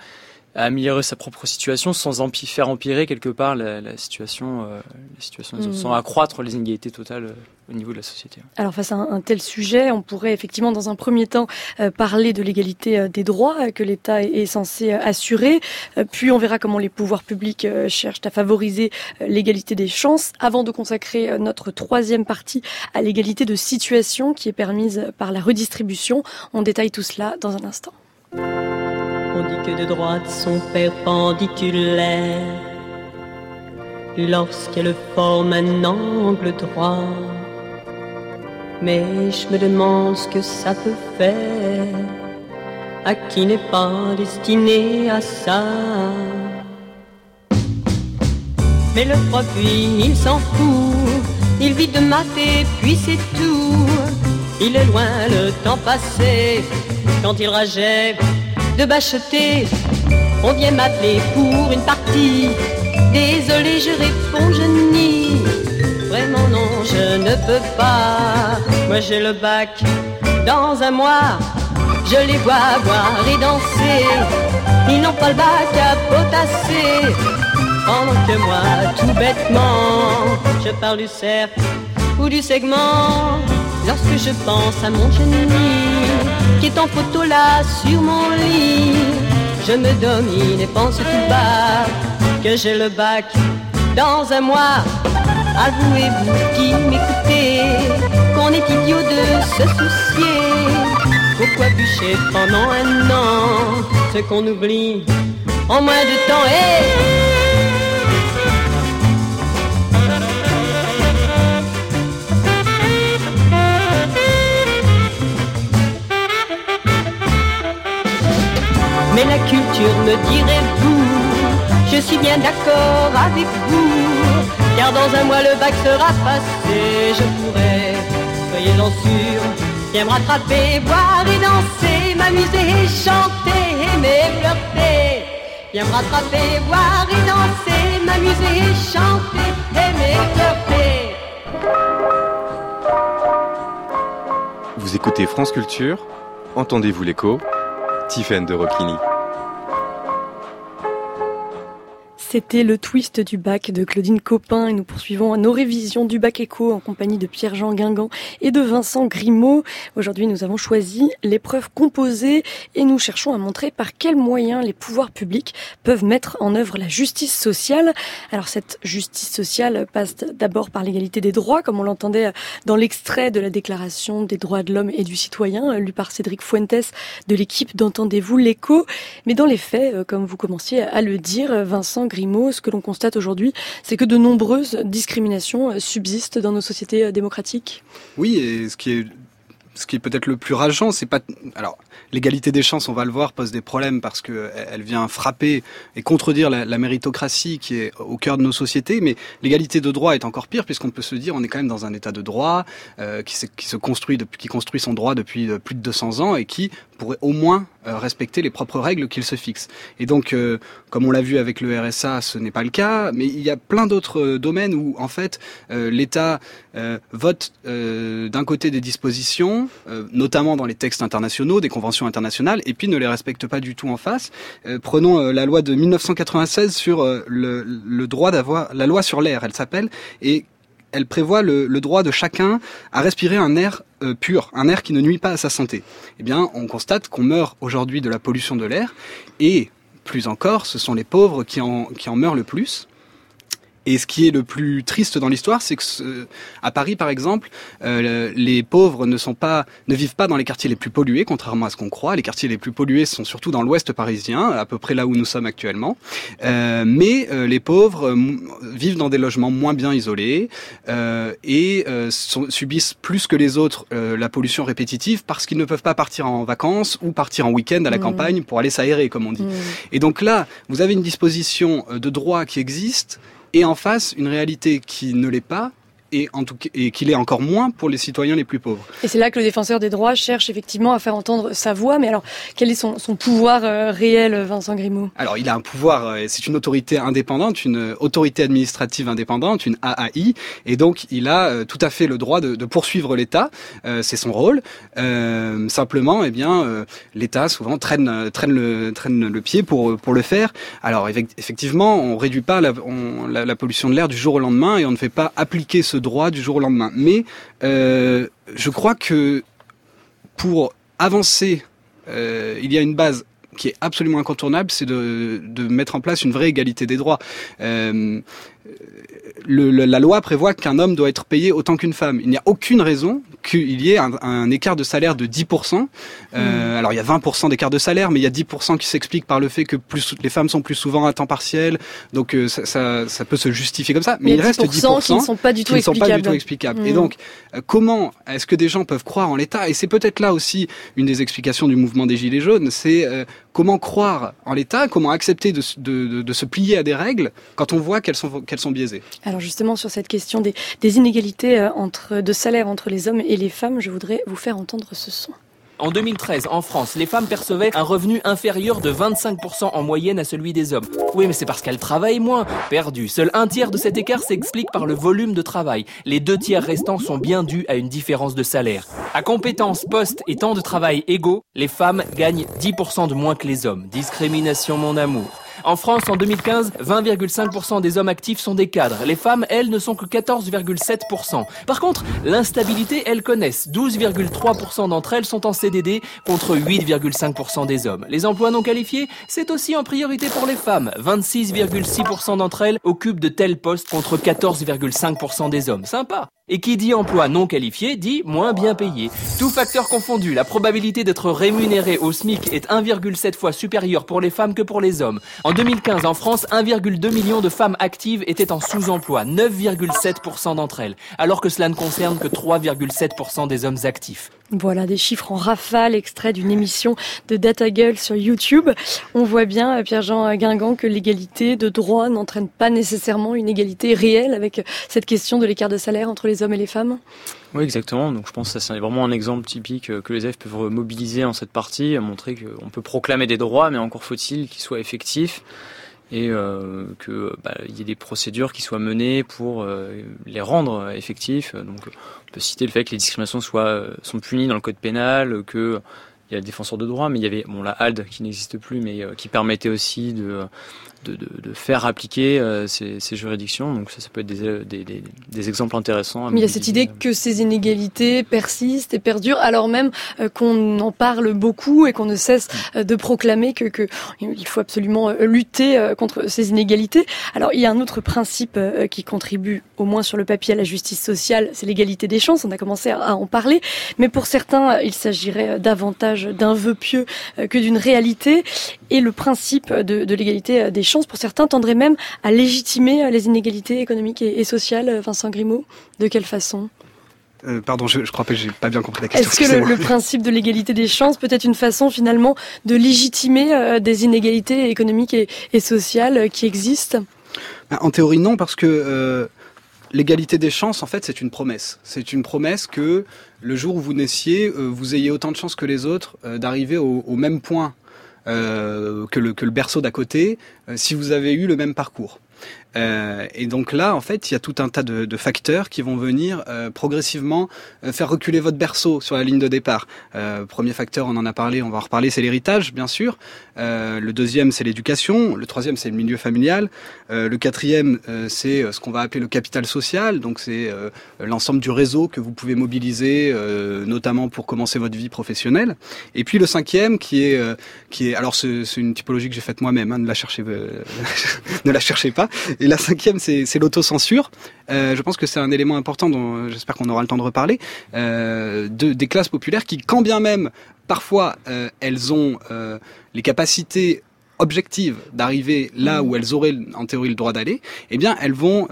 à améliorer sa propre situation sans empi- faire empirer quelque part la, la situation, euh, la situation des autres, sans accroître les inégalités totales euh, au niveau de la société. Alors face à un, un tel sujet, on pourrait effectivement dans un premier temps euh, parler de l'égalité des droits que l'État est, est censé assurer, puis on verra comment les pouvoirs publics cherchent à favoriser l'égalité des chances, avant de consacrer notre troisième partie à l'égalité de situation qui est permise par la redistribution. On détaille tout cela dans un instant. On dit que de droite sont perpendiculaires lorsqu'elle forme un angle droit. Mais je me demande ce que ça peut faire à qui n'est pas destiné à ça. Mais le prof, il s'en fout. Il vit de maths et puis c'est tout. Il est loin le temps passé quand il rageait de bacheter. On vient m'appeler pour une partie. Désolé, je réponds, je nie. Vraiment non, je ne peux pas. Moi j'ai le bac dans un mois. Je les vois boire et danser. Ils n'ont pas le bac à potasser. Pendant que moi, tout bêtement, je parle du cercle ou du segment. Lorsque je pense à mon génie en photo là sur mon lit, je me domine et pense tout bas que j'ai le bac dans un mois. Avouez-vous qui m'écoutez qu'on est idiot de se soucier. Pourquoi bûcher pendant un an? Ce qu'on oublie en moins de temps et Mais la culture me dirait-vous, je suis bien d'accord avec vous, car dans un mois le bac sera passé, je pourrais, soyez-en sûr, bien me rattraper, boire et danser, m'amuser chanter, aimer, flirter, bien me rattraper, boire et danser, m'amuser chanter, aimer, flirter. Vous écoutez France Culture, entendez-vous l'écho Tiffaine de Roquigny. C'était le twist du bac de Claudine Copin et nous poursuivons nos révisions du bac éco en compagnie de Pierre-Jean Guingamp et de Vincent Grimaud. Aujourd'hui, nous avons choisi l'épreuve composée et nous cherchons à montrer par quels moyens les pouvoirs publics peuvent mettre en œuvre la justice sociale. Alors cette justice sociale passe d'abord par l'égalité des droits, comme on l'entendait dans l'extrait de la Déclaration des droits de l'homme et du citoyen, lu par Cédric Fuentes de l'équipe d'Entendez-vous l'écho. Mais dans les faits, comme vous commenciez à le dire, Vincent Grimaud, ce que l'on constate aujourd'hui, c'est que de nombreuses discriminations euh, subsistent dans nos sociétés euh, démocratiques. Oui, et ce qui est ce qui est peut-être le plus rageant, c'est pas alors l'égalité des chances, on va le voir, pose des problèmes parce que elle vient frapper et contredire la, méritocratie qui est au cœur de nos sociétés. Mais l'égalité de droit est encore pire puisqu'on peut se dire on est quand même dans un état de droit euh, qui, se construit qui construit son droit depuis plus de 200 ans et qui pourrait au moins respecter les propres règles qu'il se fixe. Et donc, euh, comme on l'a vu avec le RSA, ce n'est pas le cas, mais il y a plein d'autres euh, domaines où, en fait, l'État vote d'un côté des dispositions, notamment dans les textes internationaux, des conventions internationales, et puis ne les respecte pas du tout en face. prenons la loi de 1996 sur le, le droit d'avoir, la loi sur l'air, elle s'appelle, et elle prévoit le, droit de chacun à respirer un air euh, pur, un air qui ne nuit pas à sa santé. Eh bien, on constate qu'on meurt aujourd'hui de la pollution de l'air, et plus encore, ce sont les pauvres qui en, qui en meurent le plus. Et ce qui est le plus triste dans l'histoire, c'est que à Paris, par exemple, euh, les pauvres ne sont pas, ne vivent pas dans les quartiers les plus pollués, contrairement à ce qu'on croit. Les quartiers les plus pollués sont surtout dans l'Ouest parisien, à peu près là où nous sommes actuellement. Euh, mais euh, les pauvres vivent dans des logements moins bien isolés et subissent plus que les autres la pollution répétitive parce qu'ils ne peuvent pas partir en vacances ou partir en week-end à la mmh. campagne pour aller s'aérer, comme on dit. Mmh. Et donc là, vous avez une disposition de droit qui existe et en face une réalité qui ne l'est pas et, en tout et qu'il est encore moins pour les citoyens les plus pauvres. Et c'est là que le défenseur des droits cherche effectivement à faire entendre sa voix. Mais alors, quel est son, son pouvoir euh, réel, Vincent Grimaud? Alors, il a un pouvoir, euh, c'est une autorité indépendante, une autorité administrative indépendante, une AAI, et donc il a euh, tout à fait le droit de, de poursuivre l'État. c'est son rôle. simplement, eh bien, l'État souvent traîne, traîne, le, traîne le pied pour, pour le faire. Alors, effectivement, on réduit pas la, on, la, la pollution de l'air du jour au lendemain et on ne fait pas appliquer ce droit du jour au lendemain. Mais euh, je crois que pour avancer, euh, il y a une base qui est absolument incontournable, c'est de, mettre en place une vraie égalité des droits. Euh, la loi prévoit qu'un homme doit être payé autant qu'une femme. Il n'y a aucune raison qu'il y ait un, un, écart de salaire de 10%. Euh, hmm. Alors il y a 20% d'écart de salaire, mais il y a 10% qui s'explique par le fait que plus les femmes sont plus souvent à temps partiel, donc euh, ça, ça, ça, peut se justifier comme ça. Mais, il reste 10% qui ne sont pas du tout explicables. Et hmm. donc euh, comment est-ce que des gens peuvent croire en l'État? Et c'est peut-être là aussi une des explications du mouvement des Gilets jaunes, c'est euh, comment croire en l'État, comment accepter de, de, de, de, se plier à des règles quand on voit qu'elles sont, qu'elles sont biaisées? Alors justement sur cette question des, des inégalités entre, de salaire entre les hommes et les femmes, je voudrais vous faire entendre ce son. En 2013, en France, les femmes percevaient un revenu inférieur de 25% en moyenne à celui des hommes. Oui, mais c'est parce qu'elles travaillent moins. Perdu. Seul un tiers de cet écart s'explique par le volume de travail. Les deux tiers restants sont bien dus à une différence de salaire. À compétences, postes et temps de travail égaux, les femmes gagnent 10% de moins que les hommes. Discrimination, mon amour. En France, en 2015, 20,5% des hommes actifs sont des cadres. Les femmes, elles, ne sont que 14,7%. Par contre, l'instabilité, elles connaissent. 12,3% d'entre elles sont en CDD contre 8,5% des hommes. Les emplois non qualifiés, c'est aussi en priorité pour les femmes. 26,6% d'entre elles occupent de tels postes contre 14,5% des hommes. Sympa. Et qui dit emploi non qualifié dit moins bien payé. Tout facteur confondu, la probabilité d'être rémunéré au SMIC est 1,7 fois supérieure pour les femmes que pour les hommes. En 2015, en France, 1,2 million de femmes actives étaient en sous-emploi, 9,7% d'entre elles, alors que cela ne concerne que 3,7% des hommes actifs. Voilà des chiffres en rafale, extraits d'une émission de Data sur YouTube. On voit bien, euh, Pierre-Jean Guingamp, que l'égalité de droit n'entraîne pas nécessairement une égalité réelle avec cette question de l'écart de salaire entre les hommes et les femmes. Oui, exactement. Donc je pense que c'est vraiment un exemple typique euh, que les élèves peuvent mobiliser en cette partie, montrer qu'on peut proclamer des droits, mais encore faut-il qu'ils soient effectifs et euh, que bah, y ait des procédures qui soient menées pour euh, les rendre effectifs. Donc, on peut citer le fait que les discriminations soient sont punies dans le code pénal, que il y a le défenseur de droit, mais il y avait bon la HALD qui n'existe plus, mais qui permettait aussi de de, de, de, faire appliquer euh, ces, ces, juridictions. Donc ça, ça peut être des, des, des, des exemples intéressants. Mais il y a cette idée que ces inégalités persistent et perdurent, alors même euh, qu'on en parle beaucoup et qu'on ne cesse euh, de proclamer que, que, il faut absolument lutter contre ces inégalités. Alors il y a un autre principe qui contribue, au moins sur le papier, à la justice sociale, c'est l'égalité des chances. On a commencé à en parler, mais pour certains, il s'agirait davantage d'un vœu pieux que d'une réalité. Et le principe de, de l'égalité des chances, pour certains, tendrait même à légitimer les inégalités économiques et, sociales. Vincent Grimaud, de quelle façon? Euh, pardon, je, je, crois que j'ai pas bien compris la question. Est-ce que le, principe de l'égalité des chances peut être une façon finalement de légitimer euh, des inégalités économiques et, et sociales euh, qui existent? Bah, En théorie, non, parce que l'égalité des chances, en fait, c'est une promesse. C'est une promesse que le jour où vous naissiez, vous ayez autant de chances que les autres d'arriver au, au, même point euh, que, le, que le berceau d'à côté euh, si vous avez eu le même parcours. Euh, et donc là, en fait, il y a tout un tas de, de facteurs qui vont venir euh, progressivement euh, faire reculer votre berceau sur la ligne de départ. Euh, premier facteur, on en a parlé, on va en reparler, c'est l'héritage, bien sûr. le deuxième, c'est l'éducation. Le troisième, c'est le milieu familial. le quatrième, c'est ce qu'on va appeler le capital social. Donc c'est l'ensemble du réseau que vous pouvez mobiliser, notamment pour commencer votre vie professionnelle. Et puis le cinquième, qui est, qui est, alors c'est une typologie que j'ai faite moi-même. Hein, ne la cherchez, ne la cherchez pas. Et la cinquième, c'est l'autocensure. Euh, je pense que c'est un élément important dont euh, j'espère qu'on aura le temps de reparler, euh, de, des classes populaires qui, quand bien même, parfois, euh, elles ont euh, les capacités objectives d'arriver là mmh. où elles auraient en théorie le droit d'aller, eh bien, elles vont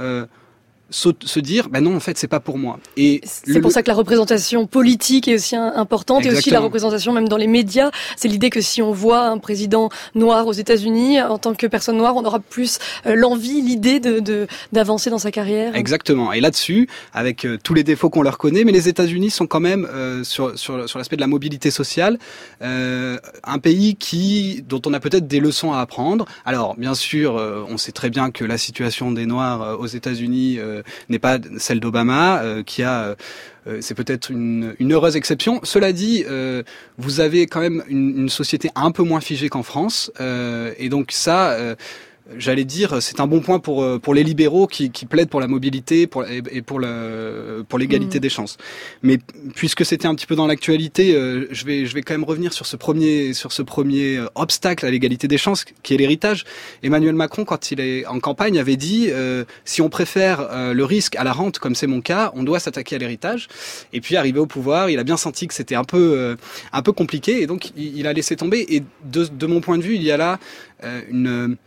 se dire ben non en fait c'est pas pour moi. Et c'est pour ça que la représentation politique est aussi importante et aussi la représentation même dans les médias. C'est l'idée que si on voit un président noir aux États-Unis en tant que personne noire on aura plus euh, l'envie l'idée de d'avancer dans sa carrière. Exactement. Et là-dessus avec euh, tous les défauts qu'on leur connaît mais les États-Unis sont quand même euh, sur sur, sur l'aspect de la mobilité sociale un pays qui dont on a peut-être des leçons à apprendre. Alors bien sûr on sait très bien que la situation des noirs aux États-Unis n'est pas celle d'Obama, euh, qui a euh, c'est peut-être une, une, heureuse exception. Cela dit, vous avez quand même une, une, société un peu moins figée qu'en France, et donc ça, j'allais dire, c'est un bon point pour euh, pour les libéraux qui, qui plaident pour la mobilité pour, et, pour le pour l'égalité mmh. des chances. Mais puisque c'était un petit peu dans l'actualité, euh, je vais je vais quand même revenir sur ce premier sur ce premier euh, obstacle à l'égalité des chances qui est l'héritage. Emmanuel Macron, quand il est en campagne, avait dit si on préfère le risque à la rente, comme c'est mon cas, on doit s'attaquer à l'héritage. Et puis arrivé au pouvoir, il a bien senti que c'était un peu un peu compliqué et donc il, il, a laissé tomber. Et de, de mon point de vue, il y a là une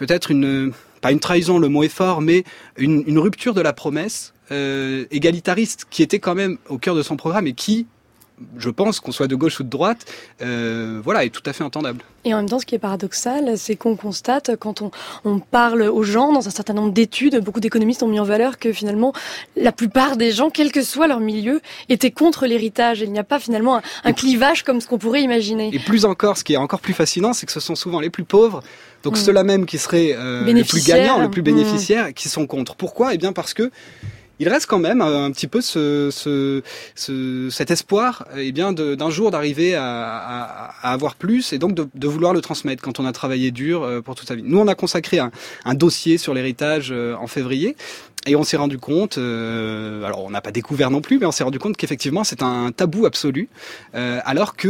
peut-être une pas une trahison, le mot est fort, mais une, rupture de la promesse euh, égalitariste qui était quand même au cœur de son programme et qui je pense qu'on soit de gauche ou de droite, euh, voilà, est tout à fait entendable. Et en même temps, ce qui est paradoxal, c'est qu'on constate, quand on, on, parle aux gens, dans un certain nombre d'études, beaucoup d'économistes ont mis en valeur que finalement, la plupart des gens, quel que soit leur milieu, étaient contre l'héritage. Il n'y a pas finalement un, un clivage comme ce qu'on pourrait imaginer. Et plus encore, ce qui est encore plus fascinant, c'est que ce sont souvent les plus pauvres, donc mmh. ceux-là même qui seraient euh, les plus gagnants, les plus bénéficiaires, mmh. qui sont contre. Pourquoi? Eh bien parce que il reste quand même un, petit peu ce, ce, ce cet espoir eh bien d'un jour d'arriver à, à, à, avoir plus et donc de, de, vouloir le transmettre quand on a travaillé dur euh, pour toute sa vie. Nous, on a consacré un, dossier sur l'héritage euh, en février et on s'est rendu compte, euh, alors on n'a pas découvert non plus, mais on s'est rendu compte qu'effectivement c'est un tabou absolu, euh, alors que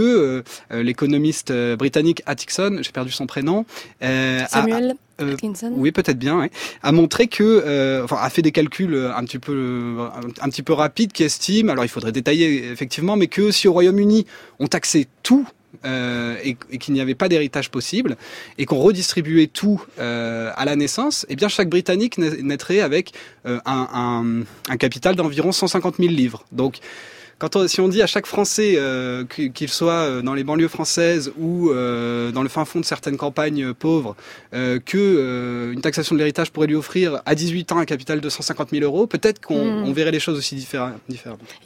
euh, l'économiste euh, britannique Atkinson, j'ai perdu son prénom, Samuel. A, euh, oui, peut-être bien. Ouais, a montré que, euh, enfin, a fait des calculs un petit peu, un, un, petit peu rapides, qui estiment, alors il faudrait détailler effectivement, mais que si au Royaume-Uni on taxait tout euh, et, et qu'il n'y avait pas d'héritage possible et qu'on redistribuait tout euh, à la naissance, eh bien chaque Britannique naîtrait avec euh, un, un, un, capital d'environ 150 000 livres. Donc quand on, si on dit à chaque Français, euh, qu'il soit dans les banlieues françaises ou euh, dans le fin fond de certaines campagnes pauvres, euh, que une taxation de l'héritage pourrait lui offrir à 18 ans un capital de 150 000 euros, peut-être qu'on mm. verrait les choses aussi différemment.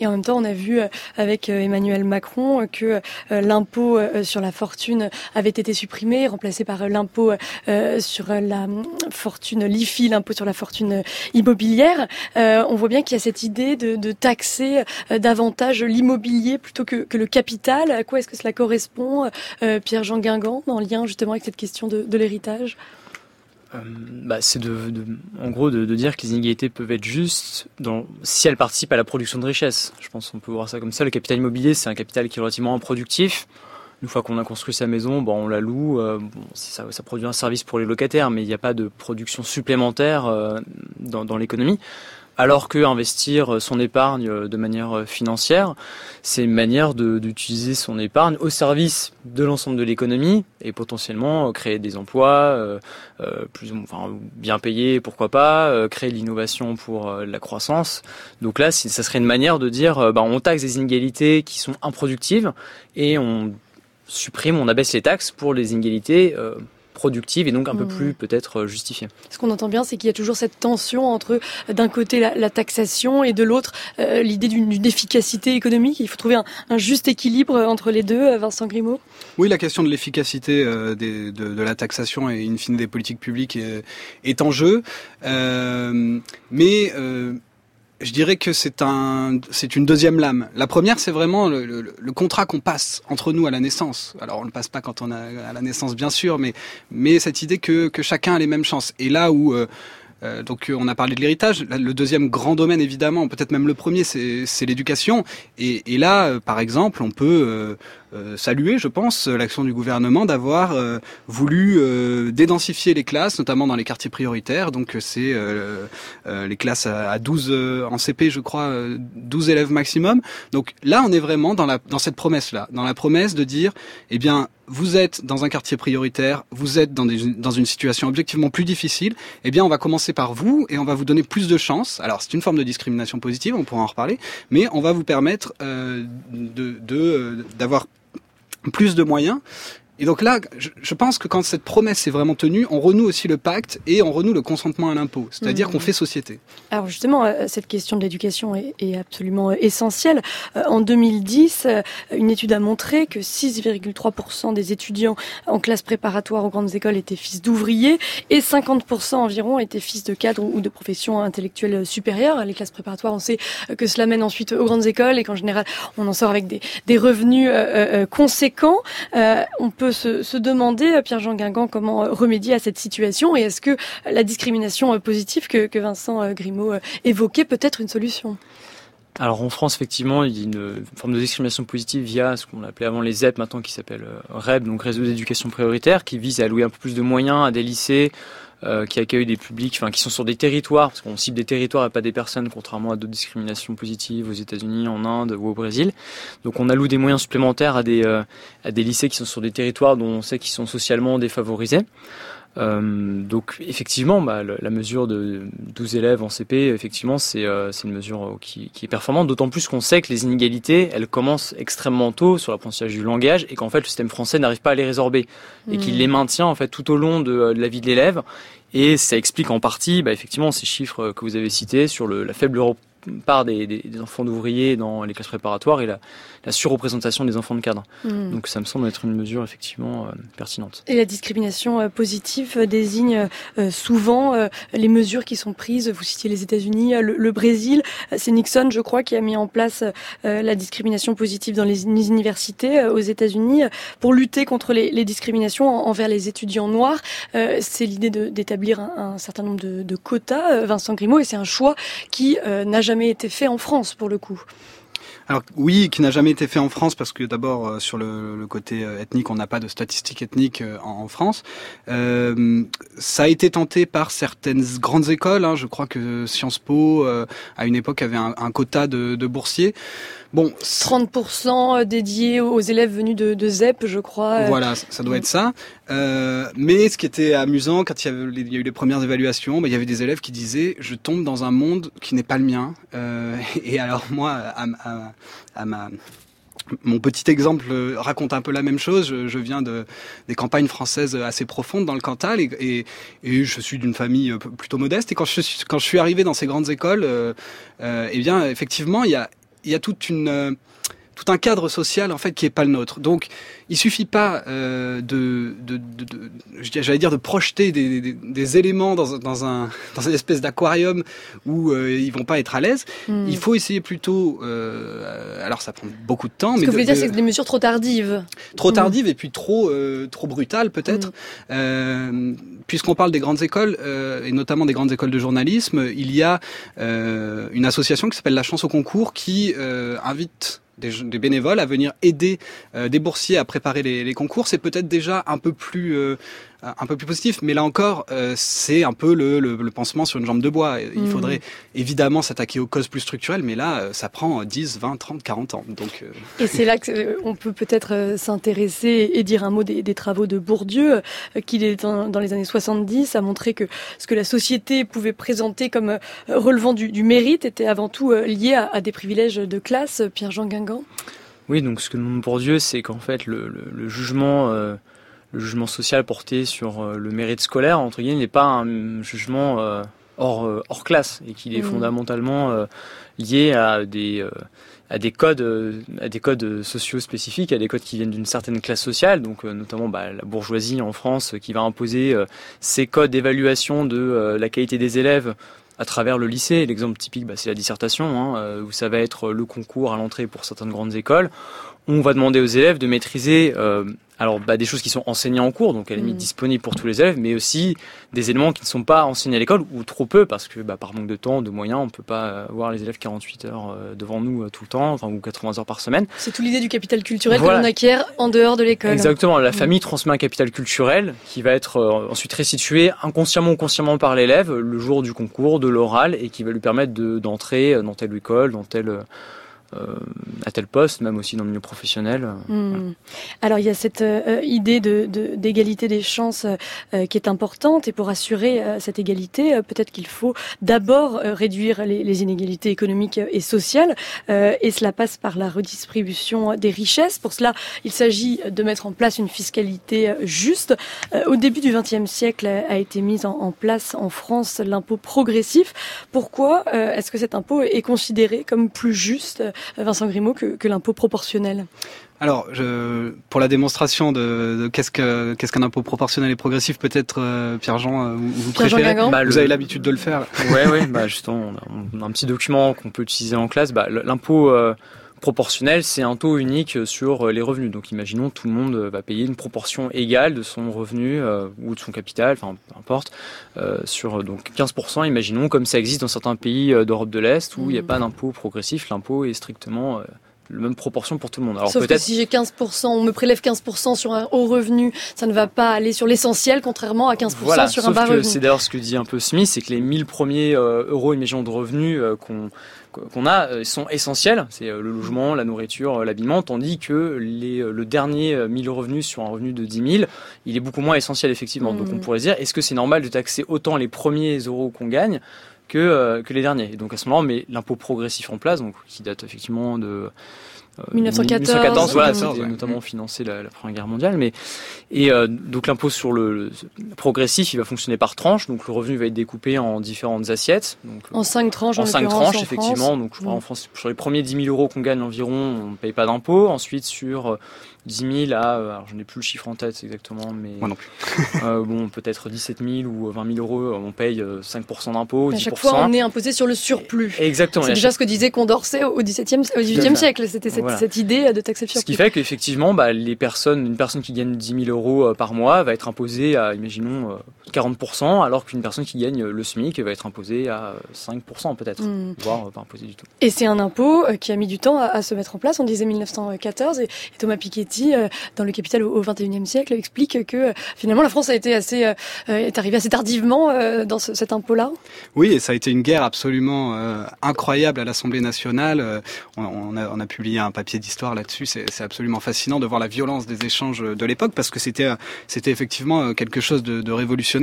Et en même temps, on a vu avec Emmanuel Macron que l'impôt sur la fortune avait été supprimé, remplacé par l'impôt sur la fortune l'IFI, l'impôt sur la fortune immobilière. on voit bien qu'il y a cette idée de, de taxer davantage l'immobilier plutôt que, que, le capital. À quoi est-ce que cela correspond, euh, Pierre-Jean Guingamp, en lien justement avec cette question de, l'héritage? Euh, bah, c'est de, en gros de, dire que les inégalités peuvent être justes si elles participent à la production de richesse. Je pense qu'on peut voir ça comme ça. Le capital immobilier, c'est un capital qui est relativement improductif. Une fois qu'on a construit sa maison, bon, on la loue. Euh, ça, produit un service pour les locataires, mais il n'y a pas de production supplémentaire dans l'économie alors que investir son épargne de manière financière, c'est une manière d'utiliser son épargne au service de l'ensemble de l'économie et potentiellement créer des emplois euh, euh plus enfin, bien payés, pourquoi pas, euh, créer l'innovation pour euh, la croissance. Donc là, ça serait une manière de dire, bah, on taxe des inégalités qui sont improductives et on supprime, on abaisse les taxes pour les inégalités productive et donc un peu mmh. plus peut-être euh, justifiée. Ce qu'on entend bien, c'est qu'il y a toujours cette tension entre d'un côté la, taxation et de l'autre euh, l'idée d'une efficacité économique. Il faut trouver un, juste équilibre entre les deux, euh, Vincent Grimaud. Oui, la question de l'efficacité de, de, la taxation et in fine des politiques publiques est, est en jeu. mais je dirais que c'est un, c'est une deuxième lame. La première, c'est vraiment le, le, contrat qu'on passe entre nous à la naissance. Alors, on le passe pas quand on a à la naissance, bien sûr, mais mais cette idée que, que chacun a les mêmes chances. Et là où euh, euh, donc on a parlé de l'héritage. Le deuxième grand domaine, évidemment, peut-être même le premier, c'est l'éducation. Et, là, euh, par exemple, on peut saluer, je pense, l'action du gouvernement d'avoir euh, voulu euh, dédensifier les classes, notamment dans les quartiers prioritaires. Donc c'est les classes à, 12 en CP, je crois, 12 élèves maximum. Donc là, on est vraiment dans la dans cette promesse là, dans la promesse de dire, eh bien, vous êtes dans un quartier prioritaire, vous êtes dans, des, dans une situation objectivement plus difficile, eh bien on va commencer par vous et on va vous donner plus de chances. Alors c'est une forme de discrimination positive, on pourra en reparler, mais on va vous permettre euh, de d'avoir plus de moyens. Et donc là, je, pense que quand cette promesse est vraiment tenue, on renoue aussi le pacte et on renoue le consentement à l'impôt, c'est-à-dire qu'on mmh. fait société. Alors justement, euh, cette question de l'éducation est, absolument euh, essentielle. Euh, en 2010, une étude a montré que 6,3% des étudiants en classe préparatoire aux grandes écoles étaient fils d'ouvriers et 50% environ étaient fils de cadres ou de professions intellectuelles supérieures. Les classes préparatoires, on sait que cela mène ensuite aux grandes écoles et qu'en général, on en sort avec des, des revenus conséquents. on peut se, demander, euh, Pierre-Jean Guingamp, comment euh, remédier à cette situation et est-ce que la discrimination euh, positive que, Vincent Grimaud évoquait peut être une solution? Alors en France, effectivement, il y a une forme de discrimination positive via ce qu'on appelait avant les ZEP, maintenant qui s'appelle REB, donc réseau d'éducation prioritaire, qui vise à allouer un peu plus de moyens à des lycées euh, qui accueillent des publics, enfin qui sont sur des territoires, parce qu'on cible des territoires et pas des personnes, contrairement à d'autres discriminations positives aux États-Unis, en Inde ou au Brésil. Donc on alloue des moyens supplémentaires à des euh, à des lycées qui sont sur des territoires dont on sait qu'ils sont socialement défavorisés. Euh, donc effectivement, bah, la mesure de 12 élèves en CP, effectivement, c'est euh, une mesure qui, qui est performante, d'autant plus qu'on sait que les inégalités, elles commencent extrêmement tôt sur l'apprentissage du langage et qu'en fait le système français n'arrive pas à les résorber et qu'il mmh. les maintient en fait tout au long de, de la vie de l'élève. Et ça explique en partie, bah, effectivement, ces chiffres que vous avez cités sur le, la faible part des, des, enfants d'ouvriers dans les classes préparatoires et la, la surreprésentation des enfants de cadre. Hmm. Donc ça me semble être une mesure effectivement euh, pertinente. Et la discrimination euh, positive euh, désigne souvent les mesures qui sont prises. Vous citiez les États-Unis, le, Brésil. C'est Nixon, je crois, qui a mis en place la discrimination positive dans les universités aux États-Unis pour lutter contre les, les, discriminations envers les étudiants noirs. C'est l'idée d'établir un, un, certain nombre de, de quotas, Vincent Grimaud, et c'est un choix qui n'a jamais jamais été fait en France pour le coup. Alors oui, qui n'a jamais été fait en France parce que d'abord euh, sur le, côté euh, ethnique, on n'a pas de statistiques ethniques euh, en, France. ça a été tenté par certaines grandes écoles. Hein. Je crois que Sciences Po à une époque avait un, quota de, de boursiers. Bon, 30% dédiés aux élèves venus de, de ZEP, je crois. Voilà, ça doit être ça. Euh, mais ce qui était amusant, quand il y, avait, il y a eu les premières évaluations, bah, il y avait des élèves qui disaient « je tombe dans un monde qui n'est pas le mien euh, ». Et alors moi, à, à, à ma mon petit exemple raconte un peu la même chose. Je, viens de des campagnes françaises assez profondes dans le Cantal et, et, je suis d'une famille plutôt modeste. Et quand je suis quand je suis arrivé dans ces grandes écoles, euh, eh bien effectivement il y a il y a toute une tout un cadre social en fait qui est pas le nôtre. Donc il suffit pas euh, de, de, de, de j'allais dire de projeter des, des, des éléments dans, dans, un dans une espèce d'aquarium où euh, ils vont pas être à l'aise. Hmm. Il faut essayer plutôt. Euh, alors ça prend beaucoup de temps. Ce que vous voulez dire, c'est que des mesures trop tardives. Trop hmm. tardives et puis trop euh, trop brutales peut-être. Hmm. Puisqu'on parle des grandes écoles et notamment des grandes écoles de journalisme, il y a une association qui s'appelle la Chance au concours qui invite des, bénévoles à venir aider euh, des boursiers à préparer les, les concours, c'est peut-être déjà un peu plus euh, un peu plus positif. Mais là encore, euh, c'est un peu le, le, le, pansement sur une jambe de bois. Il mm. faudrait évidemment s'attaquer aux causes plus structurelles, mais là, euh, ça prend 10, 20, 30, 40 ans. Donc, euh... Et c'est là qu'on peut peut-être s'intéresser et dire un mot des, des travaux de Bourdieu, qui dans, dans les années 70 a montré que ce que la société pouvait présenter comme relevant du, du mérite était avant tout lié à, à, des privilèges de classe. Pierre-Jean Guingamp? Oui, donc ce que nous Bourdieu, c'est qu'en fait le, le, le jugement euh, le jugement social porté sur euh, le mérite scolaire, entre guillemets, n'est pas un jugement euh, hors, euh, hors classe et qu'il est mmh. fondamentalement lié à des, à des codes, à des codes sociaux spécifiques, à des codes qui viennent d'une certaine classe sociale, donc notamment bah, la bourgeoisie en France qui va imposer ses codes d'évaluation de la qualité des élèves à travers le lycée. L'exemple typique, bah, c'est la dissertation, hein, où ça va être le concours à l'entrée pour certaines grandes écoles. On va demander aux élèves de maîtriser euh, alors bah, des choses qui sont enseignées en cours, donc à la limite mmh. disponibles pour tous les élèves, mais aussi des éléments qui ne sont pas enseignés à l'école ou trop peu parce que bah, par manque de temps, de moyens, on peut pas voir les élèves 48 heures euh, devant nous euh, tout le temps, enfin ou 80 heures par semaine. C'est tout l'idée du capital culturel voilà. que l'on acquiert en dehors de l'école. Exactement, la mmh. famille transmet un capital culturel qui va être euh, ensuite restitué inconsciemment ou consciemment par l'élève le jour du concours, de l'oral et qui va lui permettre d'entrer dans telle école, dans telle euh, à tel poste, même aussi dans le milieu professionnel. Mmh. Alors il y a cette euh, idée de, d'égalité des chances euh, qui est importante et pour assurer euh, cette égalité, peut-être qu'il faut d'abord réduire les, les, inégalités économiques et sociales et cela passe par la redistribution des richesses. Pour cela, il s'agit de mettre en place une fiscalité juste. au début du XXe siècle a été mise en, en place en France l'impôt progressif. Pourquoi est-ce que cet impôt est considéré comme plus juste Vincent Grimaud, que, que l'impôt proportionnel alors, je, pour la démonstration de, de qu'est-ce que qu'est-ce qu'un impôt proportionnel et progressif, peut-être euh, Pierre-Jean, euh, vous, vous Pierre préférez bah, Vous avez l'habitude de le faire. Ouais, ouais. Bah justement, on a, on a un petit document qu'on peut utiliser en classe. Bah, l'impôt euh, proportionnel, c'est un taux unique sur les revenus. Donc, imaginons tout le monde va payer une proportion égale de son revenu euh, ou de son capital, enfin peu importe, euh, sur donc 15%. Imaginons comme ça existe dans certains pays d'Europe de l'Est où il n'y a pas d'impôt progressif. L'impôt est strictement la même proportion pour tout le monde. Alors Sauf que si j'ai 15%, on me prélève 15% sur un haut revenu, ça ne va pas aller sur l'essentiel, contrairement à 15% voilà, sur un bas revenu. C'est d'ailleurs ce que dit un peu Smith, c'est que les 1000 premiers euh, euros, imaginons, de revenus euh, qu'on qu'on a euh, sont essentiels, c'est le logement, la nourriture, l'habillement, tandis que les, le dernier 1000 revenus sur un revenu de 10 000, il est beaucoup moins essentiel effectivement. Mmh. Donc on pourrait dire, est-ce que c'est normal de taxer autant les premiers euros qu'on gagne que, euh, que les derniers. Et donc à ce moment-là, on met l'impôt progressif en place, donc qui date effectivement de 1914, 1914 voilà, notamment financé la, la, Première Guerre mondiale. Mais et euh, donc l'impôt sur le, le, progressif, il va fonctionner par tranche. Donc le revenu va être découpé en différentes assiettes. Donc, en cinq tranches. En, cinq tranches, en effectivement. France. Donc je crois, mmh. en France, sur les premiers 10 000 euros qu'on gagne environ, on ne paye pas d'impôt. Ensuite sur 10 000 à, alors je n'ai plus le chiffre en tête exactement, mais Moi non plus. euh, bon, peut-être 17 000 ou 20 000 euros, on paye 5% d'impôt. À chaque fois, on est imposé sur le surplus. Exactement. C'est déjà ce que disait Condorcet au XVIIe, au XVIIIe siècle. C'était cette, voilà. cette, idée de taxer le surplus. Ce qui fait qu'effectivement, bah, les personnes, une personne qui gagne 10 000 euros euh, par mois va être imposée à, imaginons, 40%, alors qu'une personne qui gagne le SMIC va être imposée à 5% peut-être, mmh. voire pas imposée du tout. Et c'est un impôt qui a mis du temps à, à, se mettre en place. On disait 1914 et, et Thomas Piketty, dans le Capital au XXIe siècle, explique que finalement la France a été assez, euh, est arrivée assez tardivement euh, dans ce, cet impôt-là. Oui, et ça a été une guerre absolument euh, incroyable à l'Assemblée nationale. On, on, a, on, a, publié un papier d'histoire là-dessus. C'est absolument fascinant de voir la violence des échanges de l'époque parce que c'était, c'était effectivement quelque chose de, de révolutionnaire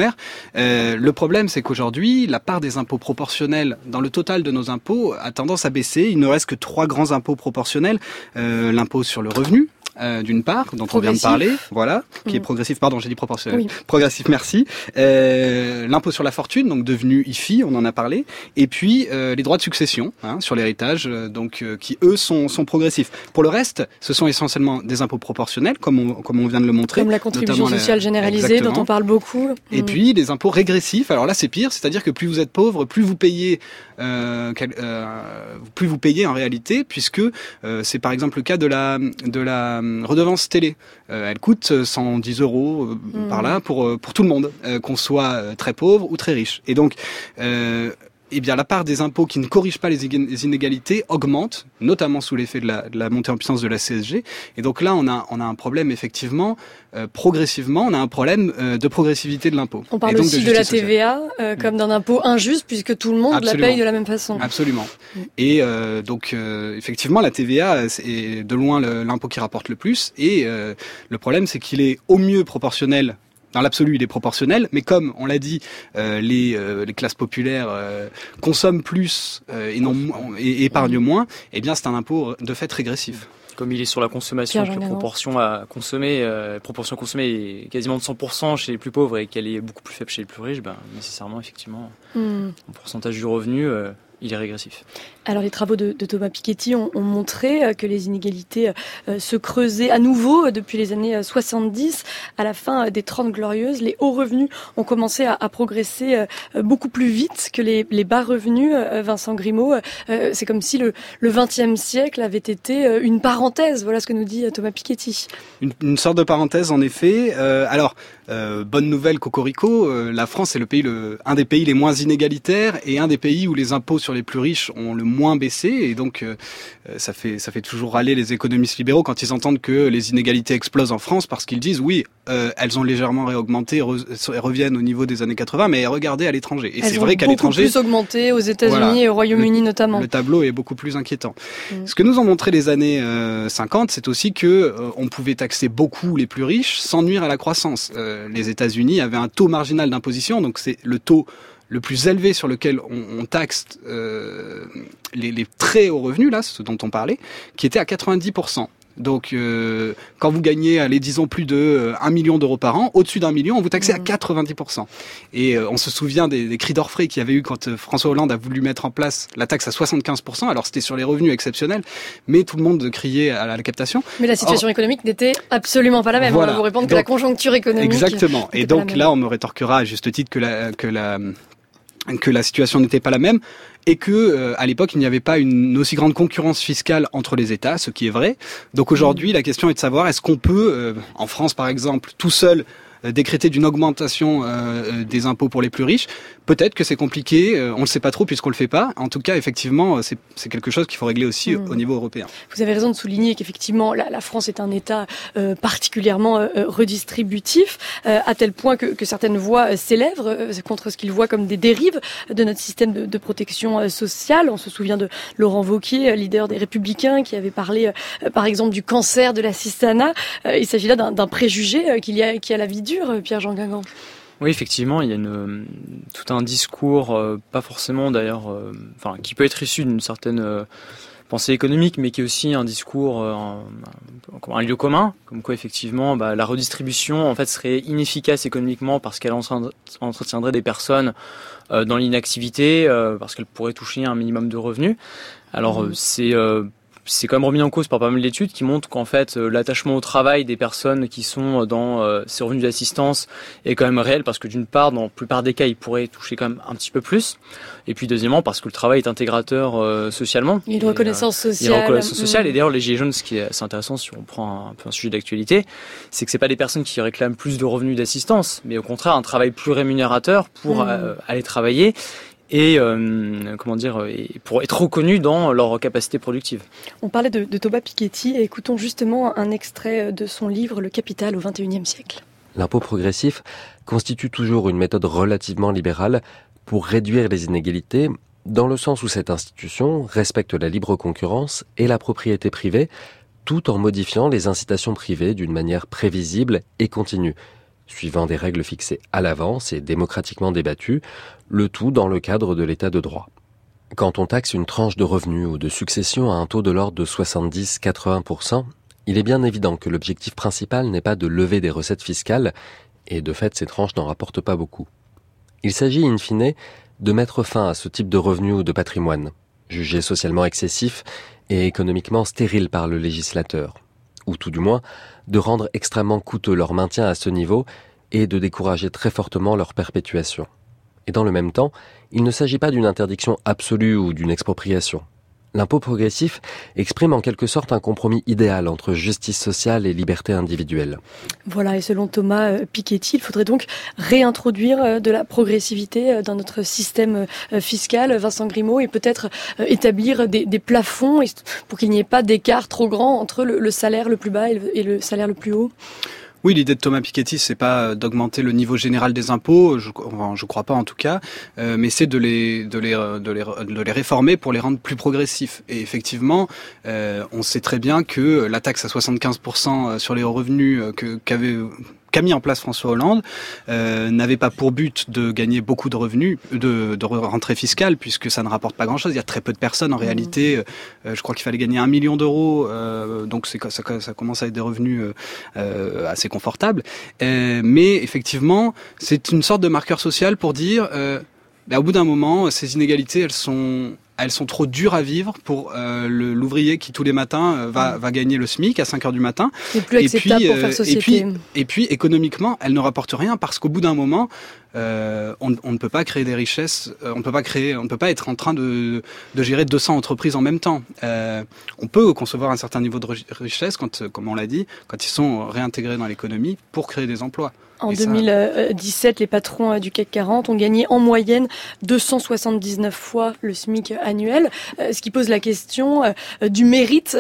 Euh, le problème, c'est qu'aujourd'hui, la part des impôts proportionnels dans le total de nos impôts a tendance à baisser. Il ne reste que trois grands impôts proportionnels. Euh, l'impôt sur le revenu, euh, d'une part, dont on vient de parler, voilà, qui est Mm. progressif, pardon, j'ai dit proportionnel, Oui. progressif, merci. Euh, L'impôt sur la fortune, donc devenu IFI, on en a parlé, et puis euh, les droits de succession hein, sur l'héritage, euh, donc euh, qui eux sont, sont progressifs. Pour le reste, ce sont essentiellement des impôts proportionnels, comme on, comme on vient de le montrer. Comme la contribution la- sociale généralisée Exactement. dont on parle beaucoup. Et Mm. puis les impôts régressifs. Alors là, c'est pire, c'est-à-dire que plus vous êtes pauvre, plus vous payez, euh, euh, plus vous payez en réalité, puisque euh, c'est par exemple le cas de la de la redevance télé. Euh, elle coûte euh, 110 euros euh, Mhm. par là pour euh, pour tout le monde, euh, qu'on soit euh, très pauvre ou très riche. Et donc euh, eh bien, la part des impôts qui ne corrigent pas les inégalités augmente, notamment sous l'effet de la, de la montée en puissance de la CSG. Et donc là, on a, on a un problème, effectivement, euh, progressivement, on a un problème euh, de progressivité de l'impôt. On parle Et donc aussi de, la. TVA euh, comme d'un impôt injuste puisque tout le monde Absolument. la paye de la même façon. Absolument. Mm. Et euh, donc, euh, effectivement, la TVA, c'est de loin l'impôt qui rapporte le plus. Et euh, le problème, c'est qu'il est au mieux proportionnel. Dans l'absolu, il est proportionnel, mais comme on l'a dit, euh, les, euh, les classes populaires euh, consomment plus euh, et, non, et épargnent moins, eh bien, c'est un impôt de fait régressif. Comme il est sur la consommation, que la proportion à consommer, euh, proportion consommée est quasiment de 100% chez les plus pauvres et qu'elle est beaucoup plus faible chez les plus riches, ben, nécessairement, effectivement, Mm. en pourcentage du revenu, euh, il est régressif. Alors les travaux de, Thomas Piketty ont, ont montré euh, que les inégalités euh, se creusaient à nouveau euh, depuis les années euh, 70. À la fin des 30 glorieuses, les hauts revenus ont commencé à, progresser beaucoup plus vite que les, bas revenus. Vincent Grimaud, c'est comme si le, le 20e siècle avait été une parenthèse. Voilà ce que nous dit Thomas Piketty. Une, sorte de parenthèse, en effet. Alors, bonne nouvelle, Cocorico, la France est le pays, le, un des pays les moins inégalitaires et un des pays où les impôts sur les plus riches ont le moins baissé. Et donc, euh, euh, ça fait ça fait toujours râler les économistes libéraux quand ils entendent que les inégalités explosent en France parce qu'ils disent oui, euh, elles ont légèrement réaugmenté, re- reviennent au niveau des années 80, mais regardez à l'étranger. Et c'est vrai qu'à beaucoup l'étranger, plus augmenté aux États-Unis Voilà. et au Royaume-Uni notamment. le tableau est beaucoup plus inquiétant. Mm. Ce que nous ont montré les années euh, 50, c'est aussi que euh, on pouvait taxer beaucoup les plus riches sans nuire à la croissance. Euh, les États-Unis avaient un taux marginal d'imposition, donc c'est le taux le plus élevé sur lequel on, on taxe euh, les, les très hauts revenus, là, ce dont on parlait, qui était à 90%. Donc, euh, quand vous gagnez, allez, disons, plus de euh, 1 million d'euros par an, au-dessus d'un million, on vous taxait à Mhm. 90%. Et euh, on se souvient des, des cris d'orfraie qu'il y avait eu quand François Hollande a voulu mettre en place la taxe à 75%. Alors, c'était sur les revenus exceptionnels, mais tout le monde criait à la, à la captation. Mais la situation économique n'était absolument pas la même. Voilà. On va vous répondre que Donc, la conjoncture économique. Exactement. Et donc là, on me rétorquera à juste titre que la, que la, que la situation n'était pas la même et que euh, à l'époque il n'y avait pas une aussi grande concurrence fiscale entre les États, ce qui est vrai. Donc aujourd'hui, la question est de savoir est-ce qu'on peut, euh, en France par exemple, tout seul décréter d'une augmentation euh, euh, des impôts pour les plus riches. Peut-être que c'est compliqué, euh, on le sait pas trop puisqu'on le fait pas. En tout cas, effectivement, euh, c'est c'est quelque chose qu'il faut régler aussi au niveau européen. Vous avez raison de souligner qu'effectivement, la, la France est un État euh, particulièrement euh, euh, redistributif, euh, à tel point que, que certaines voix euh, s'élèvent euh, contre ce qu'ils voient comme des dérives de notre système de, de protection euh, sociale. On se souvient de Laurent Wauquiez, euh, leader des Républicains, qui avait parlé, euh, par exemple, du cancer de l'assistanat. Euh, il s'agit là d'un d'un préjugé euh, qu'il y a, qui a la vie euh, Pierre-Jean Guingamp. Oui, effectivement, il y a une, euh, tout un discours, euh, pas forcément d'ailleurs, euh, enfin, qui peut être issu d'une certaine euh, pensée économique, mais qui est aussi un discours, un, un- lieu commun, comme quoi effectivement, bah, la redistribution en fait serait inefficace économiquement parce qu'elle entretiendrait des personnes dans l'inactivité, parce qu'elle pourrait toucher un minimum de revenus. Alors euh, c'est c'est quand même remis en cause par pas mal d'études qui montrent qu'en fait euh, l'attachement au travail des personnes qui sont dans euh, ces revenus d'assistance est quand même réel parce que d'une part dans la plupart des cas ils pourraient toucher quand même un petit peu plus et puis deuxièmement parce que le travail est intégrateur euh, socialement Il y a Et, une reconnaissance euh, il y sociale. a une reconnaissance sociale Mm. et d'ailleurs les gilets jaunes ce qui est assez intéressant si on prend un, un peu un sujet d'actualité c'est que c'est pas des personnes qui réclament plus de revenus d'assistance mais au contraire un travail plus rémunérateur pour Mm. euh, aller travailler et euh, comment dire et pour être reconnus dans leur capacité productive. On parlait de, de Thomas Piketty et écoutons justement un extrait de son livre Le Capital au XXIe siècle. L'impôt progressif constitue toujours une méthode relativement libérale pour réduire les inégalités, dans le sens où cette institution respecte la libre concurrence et la propriété privée, tout en modifiant les incitations privées d'une manière prévisible et continue. Suivant des règles fixées à l'avance et démocratiquement débattues, le tout dans le cadre de l'état de droit. Quand on taxe une tranche de revenus ou de succession à un taux de l'ordre de 70-80%, il est bien évident que l'objectif principal n'est pas de lever des recettes fiscales, et de fait ces tranches n'en rapportent pas beaucoup. Il s'agit in fine de mettre fin à ce type de revenus ou de patrimoine, jugé socialement excessif et économiquement stérile par le législateur, ou tout du moins de rendre extrêmement coûteux leur maintien à ce niveau et de décourager très fortement leur perpétuation. Et dans le même temps, il ne s'agit pas d'une interdiction absolue ou d'une expropriation. L'impôt progressif exprime en quelque sorte un compromis idéal entre justice sociale et liberté individuelle. Voilà, et selon Thomas euh, Piketty, il faudrait donc réintroduire euh, de la progressivité euh, dans notre système fiscal, Vincent Grimaud, et peut-être établir des, plafonds pour qu'il n'y ait pas d'écart trop grand entre le, salaire le plus bas et le salaire le plus haut? Oui, l'idée de Thomas Piketty, c'est pas d'augmenter le niveau général des impôts, je, crois pas en tout cas, euh, mais c'est de les, de, les, de, les, de les réformer pour les rendre plus progressifs. Et effectivement, euh, on sait très bien que la taxe à 75% sur les revenus que qu'avait qu'a mis en place François Hollande euh, n'avait pas pour but de gagner beaucoup de revenus, de, de rentrée fiscale, puisque ça ne rapporte pas grand-chose. Il y a très peu de personnes en mmh. réalité. Euh, euh, je crois qu'il fallait gagner un million d'euros, euh, donc c'est ça, ça, commence à être des revenus euh, assez confortables. mais effectivement, c'est une sorte de marqueur social pour dire, bah, au bout d'un moment, ces inégalités, elles sont elles sont trop dures à vivre pour euh, l'ouvrier qui tous les matins euh, va, va gagner le SMIC à 5 heures du matin. plus acceptable pour faire euh, société. Et puis, et puis économiquement, elles ne rapportent rien parce qu'au bout d'un moment, euh, on, on, ne peut pas créer des richesses, on ne peut pas créer, on ne peut pas être en train de, de gérer 200 entreprises en même temps. Euh, on peut concevoir un certain niveau de richesse, quand, comme on l'a dit, quand ils sont réintégrés dans l'économie pour créer des emplois. En 2017, les patrons euh, du CAC 40 ont gagné en moyenne 279 fois le SMIC annuel, euh, ce qui pose la question euh, du mérite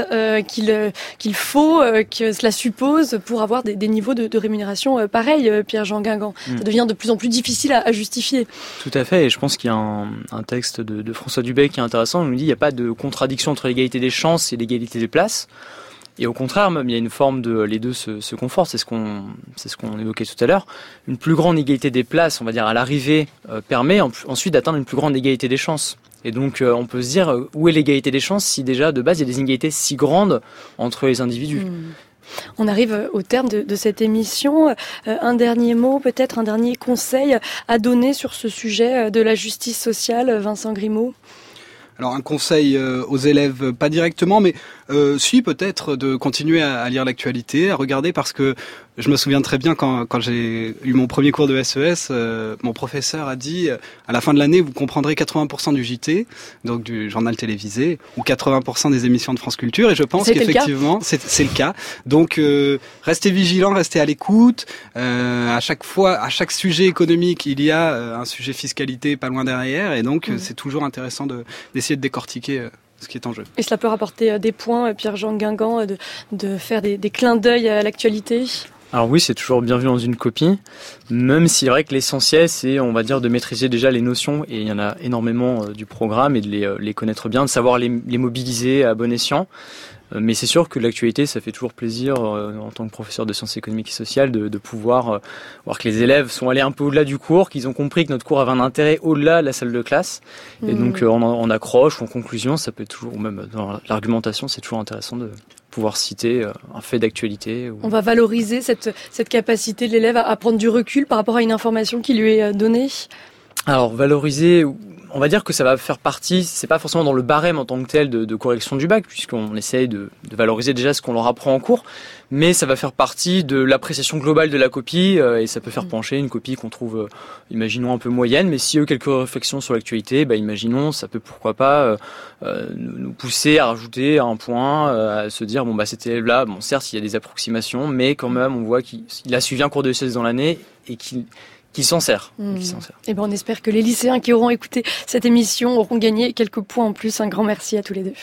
qu'il qu'il faut, que cela suppose pour avoir des, niveaux de, rémunération pareils, Pierre-Jean Guingamp. Hmm. Ça devient de plus en plus difficile à, justifier. Tout à fait, et je pense qu'il y a un, texte de, de, François Dubé qui est intéressant, il nous dit qu'il n'y a pas de contradiction entre l'égalité des chances et l'égalité des places. Et au contraire, il y a une forme de les deux se, se confortent. C'est ce qu'on ce qu'on évoquait tout à l'heure. Une plus grande égalité des places, on va dire à l'arrivée, euh, permet ensuite d'atteindre une plus grande égalité des chances. Et donc, euh, on peut se dire euh, où est l'égalité des chances si déjà de base il y a des inégalités si grandes entre les individus? Hmm. On arrive au terme de cette émission. un dernier mot, peut-être un dernier conseil à donner sur ce sujet de la justice sociale, Vincent Grimaud? Alors un conseil aux élèves, pas directement, mais euh, si peut-être de continuer à, lire l'actualité, à regarder parce que je me souviens très bien quand, quand j'ai eu mon premier cours de SES, e euh, mon professeur a dit euh, à la fin de l'année vous comprendrez 80% du JT, donc du journal télévisé, ou 80% des émissions de France Culture, et je pense qu'effectivement c'est le cas. Donc euh, restez vigilants, restez à l'écoute. à chaque fois, à chaque sujet économique, il y a un sujet fiscalité pas loin derrière, et donc c'est toujours intéressant d'essayer de, décortiquer ce qui est en jeu. Et cela peut rapporter des points, Pierre-Jean Guingamp, de, de faire des, des clins d'œil à l'actualité? Alors oui, c'est toujours bienvenu dans une copie, même si c'est vrai que l'essentiel, c'est, on va dire, de maîtriser déjà les notions, et il y en a énormément du programme, et de les, les connaître bien, de savoir les, les mobiliser à bon escient. Euh, mais c'est sûr que l'actualité, ça fait toujours plaisir euh, en tant que professeur de sciences économiques et sociales de, de pouvoir euh, voir que les élèves sont allés un peu au-delà du cours, qu'ils ont compris que notre cours avait un intérêt au-delà de la salle de classe. Et donc en, en accroche ou en conclusion, ça peut toujours, ou même dans l'argumentation, c'est toujours intéressant de pouvoir citer un fait d'actualité. On va valoriser cette, cette capacité de l'élève à prendre du recul par rapport à une information qui lui est donnée alors valoriser, on va dire que ça va faire partie, c'est pas forcément dans le barème en tant que tel de, correction du bac, puisqu'on essaye de, valoriser déjà ce qu'on leur apprend en cours, mais ça va faire partie de l'appréciation globale de la copie, euh, et ça peut faire mm. pencher une copie qu'on trouve, euh, imaginons, un peu moyenne, mais si eux, quelques réflexions sur l'actualité, bah, imaginons, ça peut pourquoi pas euh, nous pousser à rajouter un point, à se dire, bon, bah, cet élève-là, bon, certes, il y a des approximations, mais quand même, on voit qu'il a suivi un cours de 16 dans l'année, et qu'il qui s'en sert. Mmh. Qui sert. Et eh ben on espère que les lycéens qui auront écouté cette émission auront gagné quelques points en plus. Un grand merci à tous les deux.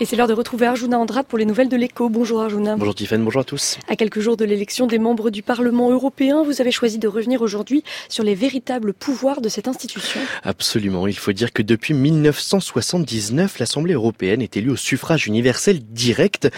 Et c'est l'heure de retrouver Arjuna Andrade pour les nouvelles de l'écho. Bonjour Arjuna. Bonjour Tiffany, bonjour à tous. À quelques jours de l'élection des membres du Parlement européen, vous avez choisi de revenir aujourd'hui sur les véritables pouvoirs de cette institution. Absolument. Il faut dire que depuis 1979, l'Assemblée européenne est élue au suffrage universel direct,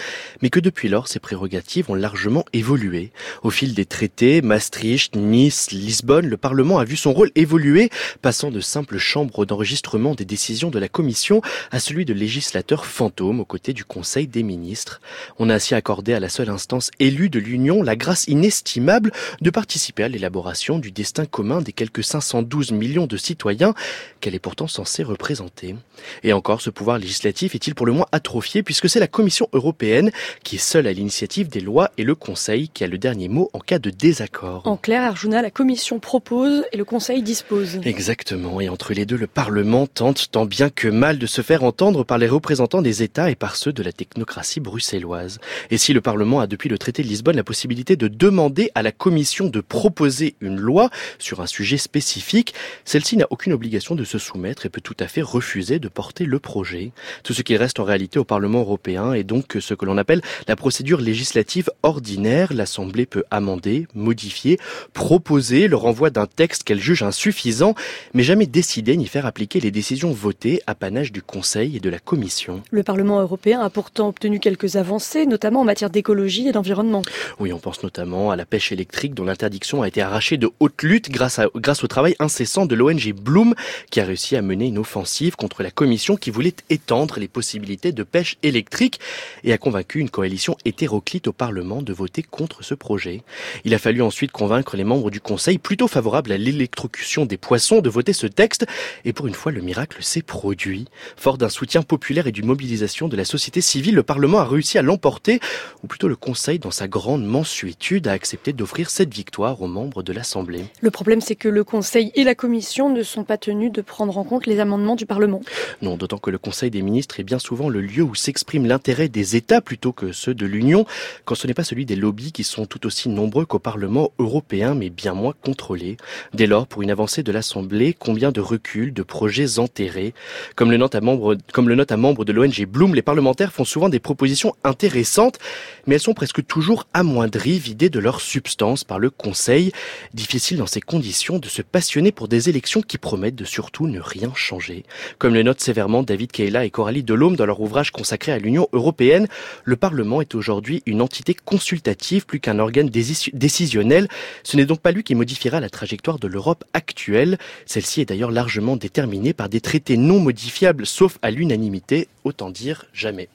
mais que depuis lors, ses prérogatives ont largement évolué. Au fil des traités, Maastricht, Nice, Lisbonne, le Parlement a vu son rôle évoluer, passant de simple chambre d'enregistrement des décisions de la Commission à celui de législateur fantôme aux côtés du Conseil des ministres. On a ainsi accordé à la seule instance élue de l'Union la grâce inestimable de participer à l'élaboration du destin commun des quelques 512 millions de citoyens qu'elle est pourtant censée représenter. Et encore, ce pouvoir législatif est-il pour le moins atrophié puisque c'est la Commission européenne qui est seule à l'initiative des lois et le Conseil qui a le dernier mot en cas de désaccord. En clair, Arjuna, la Commission propose et le Conseil dispose. Exactement. Et entre les deux, le Parlement tente tant bien que mal de se faire entendre par les représentants des États et par ceux de la technocratie bruxelloise. Et si le Parlement a depuis le traité de Lisbonne la possibilité de demander à la Commission de proposer une loi sur un sujet spécifique, celle-ci n'a aucune obligation de se soumettre et peut tout à fait refuser de porter le projet. Tout ce qu'il reste en réalité au Parlement européen est donc ce que l'on appelle la procédure législative ordinaire. L'Assemblée peut amender, modifier, proposer le renvoi d'un texte qu'elle juge insuffisant, mais jamais décider ni faire appliquer les décisions votées, apanage du Conseil et de la Commission. Européen a pourtant obtenu quelques avancées, notamment en matière d'écologie et d'environnement. Oui, on pense notamment à la pêche électrique dont l'interdiction a été arrachée de haute lutte grâce, à, grâce au travail incessant de l'ONG Bloom qui a réussi à mener une offensive contre la commission qui voulait étendre les possibilités de pêche électrique et a convaincu une coalition hétéroclite au Parlement de voter contre ce projet. Il a fallu ensuite convaincre les membres du Conseil plutôt favorables à l'électrocution des poissons de voter ce texte et pour une fois le miracle s'est produit. Fort d'un soutien populaire et d'une mobilisation de la société civile, le Parlement a réussi à l'emporter, ou plutôt le Conseil, dans sa grande mansuétude, a accepté d'offrir cette victoire aux membres de l'Assemblée. Le problème, c'est que le Conseil et la Commission ne sont pas tenus de prendre en compte les amendements du Parlement. Non, d'autant que le Conseil des ministres est bien souvent le lieu où s'exprime l'intérêt des États plutôt que ceux de l'Union, quand ce n'est pas celui des lobbies qui sont tout aussi nombreux qu'au Parlement européen, mais bien moins contrôlés. Dès lors, pour une avancée de l'Assemblée, combien de reculs, de projets enterrés Comme le note membre, comme le note à membre de l'ONG Les parlementaires font souvent des propositions intéressantes, mais elles sont presque toujours amoindries, vidées de leur substance par le Conseil. Difficile dans ces conditions de se passionner pour des élections qui promettent de surtout ne rien changer. Comme le notent sévèrement David Keila et Coralie Delhomme dans leur ouvrage consacré à l'Union européenne, le Parlement est aujourd'hui une entité consultative plus qu'un organe décisionnel. Ce n'est donc pas lui qui modifiera la trajectoire de l'Europe actuelle. Celle-ci est d'ailleurs largement déterminée par des traités non modifiables sauf à l'unanimité, autant dire jamais.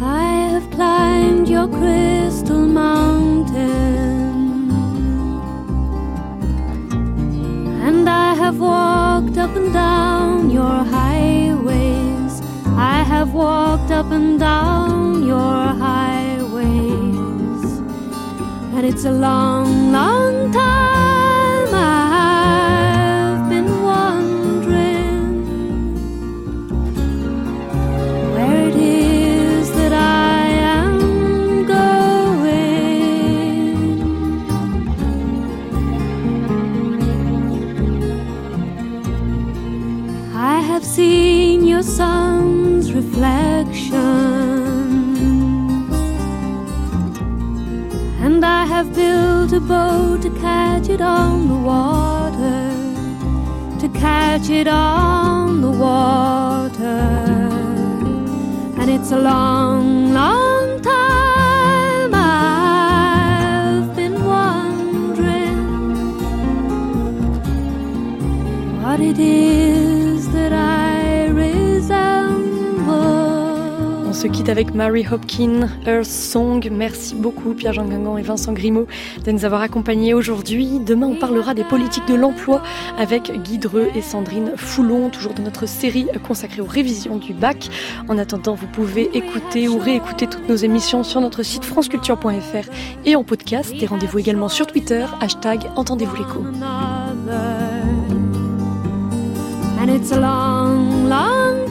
I have climbed your crystal mountain and I have walked up and down your highways. Have walked up and down your highways, and it's a long, long time reflection, and I have built a boat to catch it on the water, to catch it on the water. And it's a long, long time I've been wondering what it is se quitte avec Mary Hopkin, Earth Song. Merci beaucoup Pierre-Jean Guingamp et Vincent Grimaud de nous avoir accompagnés aujourd'hui. Demain, on parlera des politiques de l'emploi avec Guy Dreux et Sandrine Foulon, toujours dans notre série consacrée aux révisions du bac. En attendant, vous pouvez écouter ou réécouter toutes nos émissions sur notre site franceculture.fr et en podcast. Et rendez-vous également sur Twitter, hashtag Entendez-vous l'écho. And it's a long, long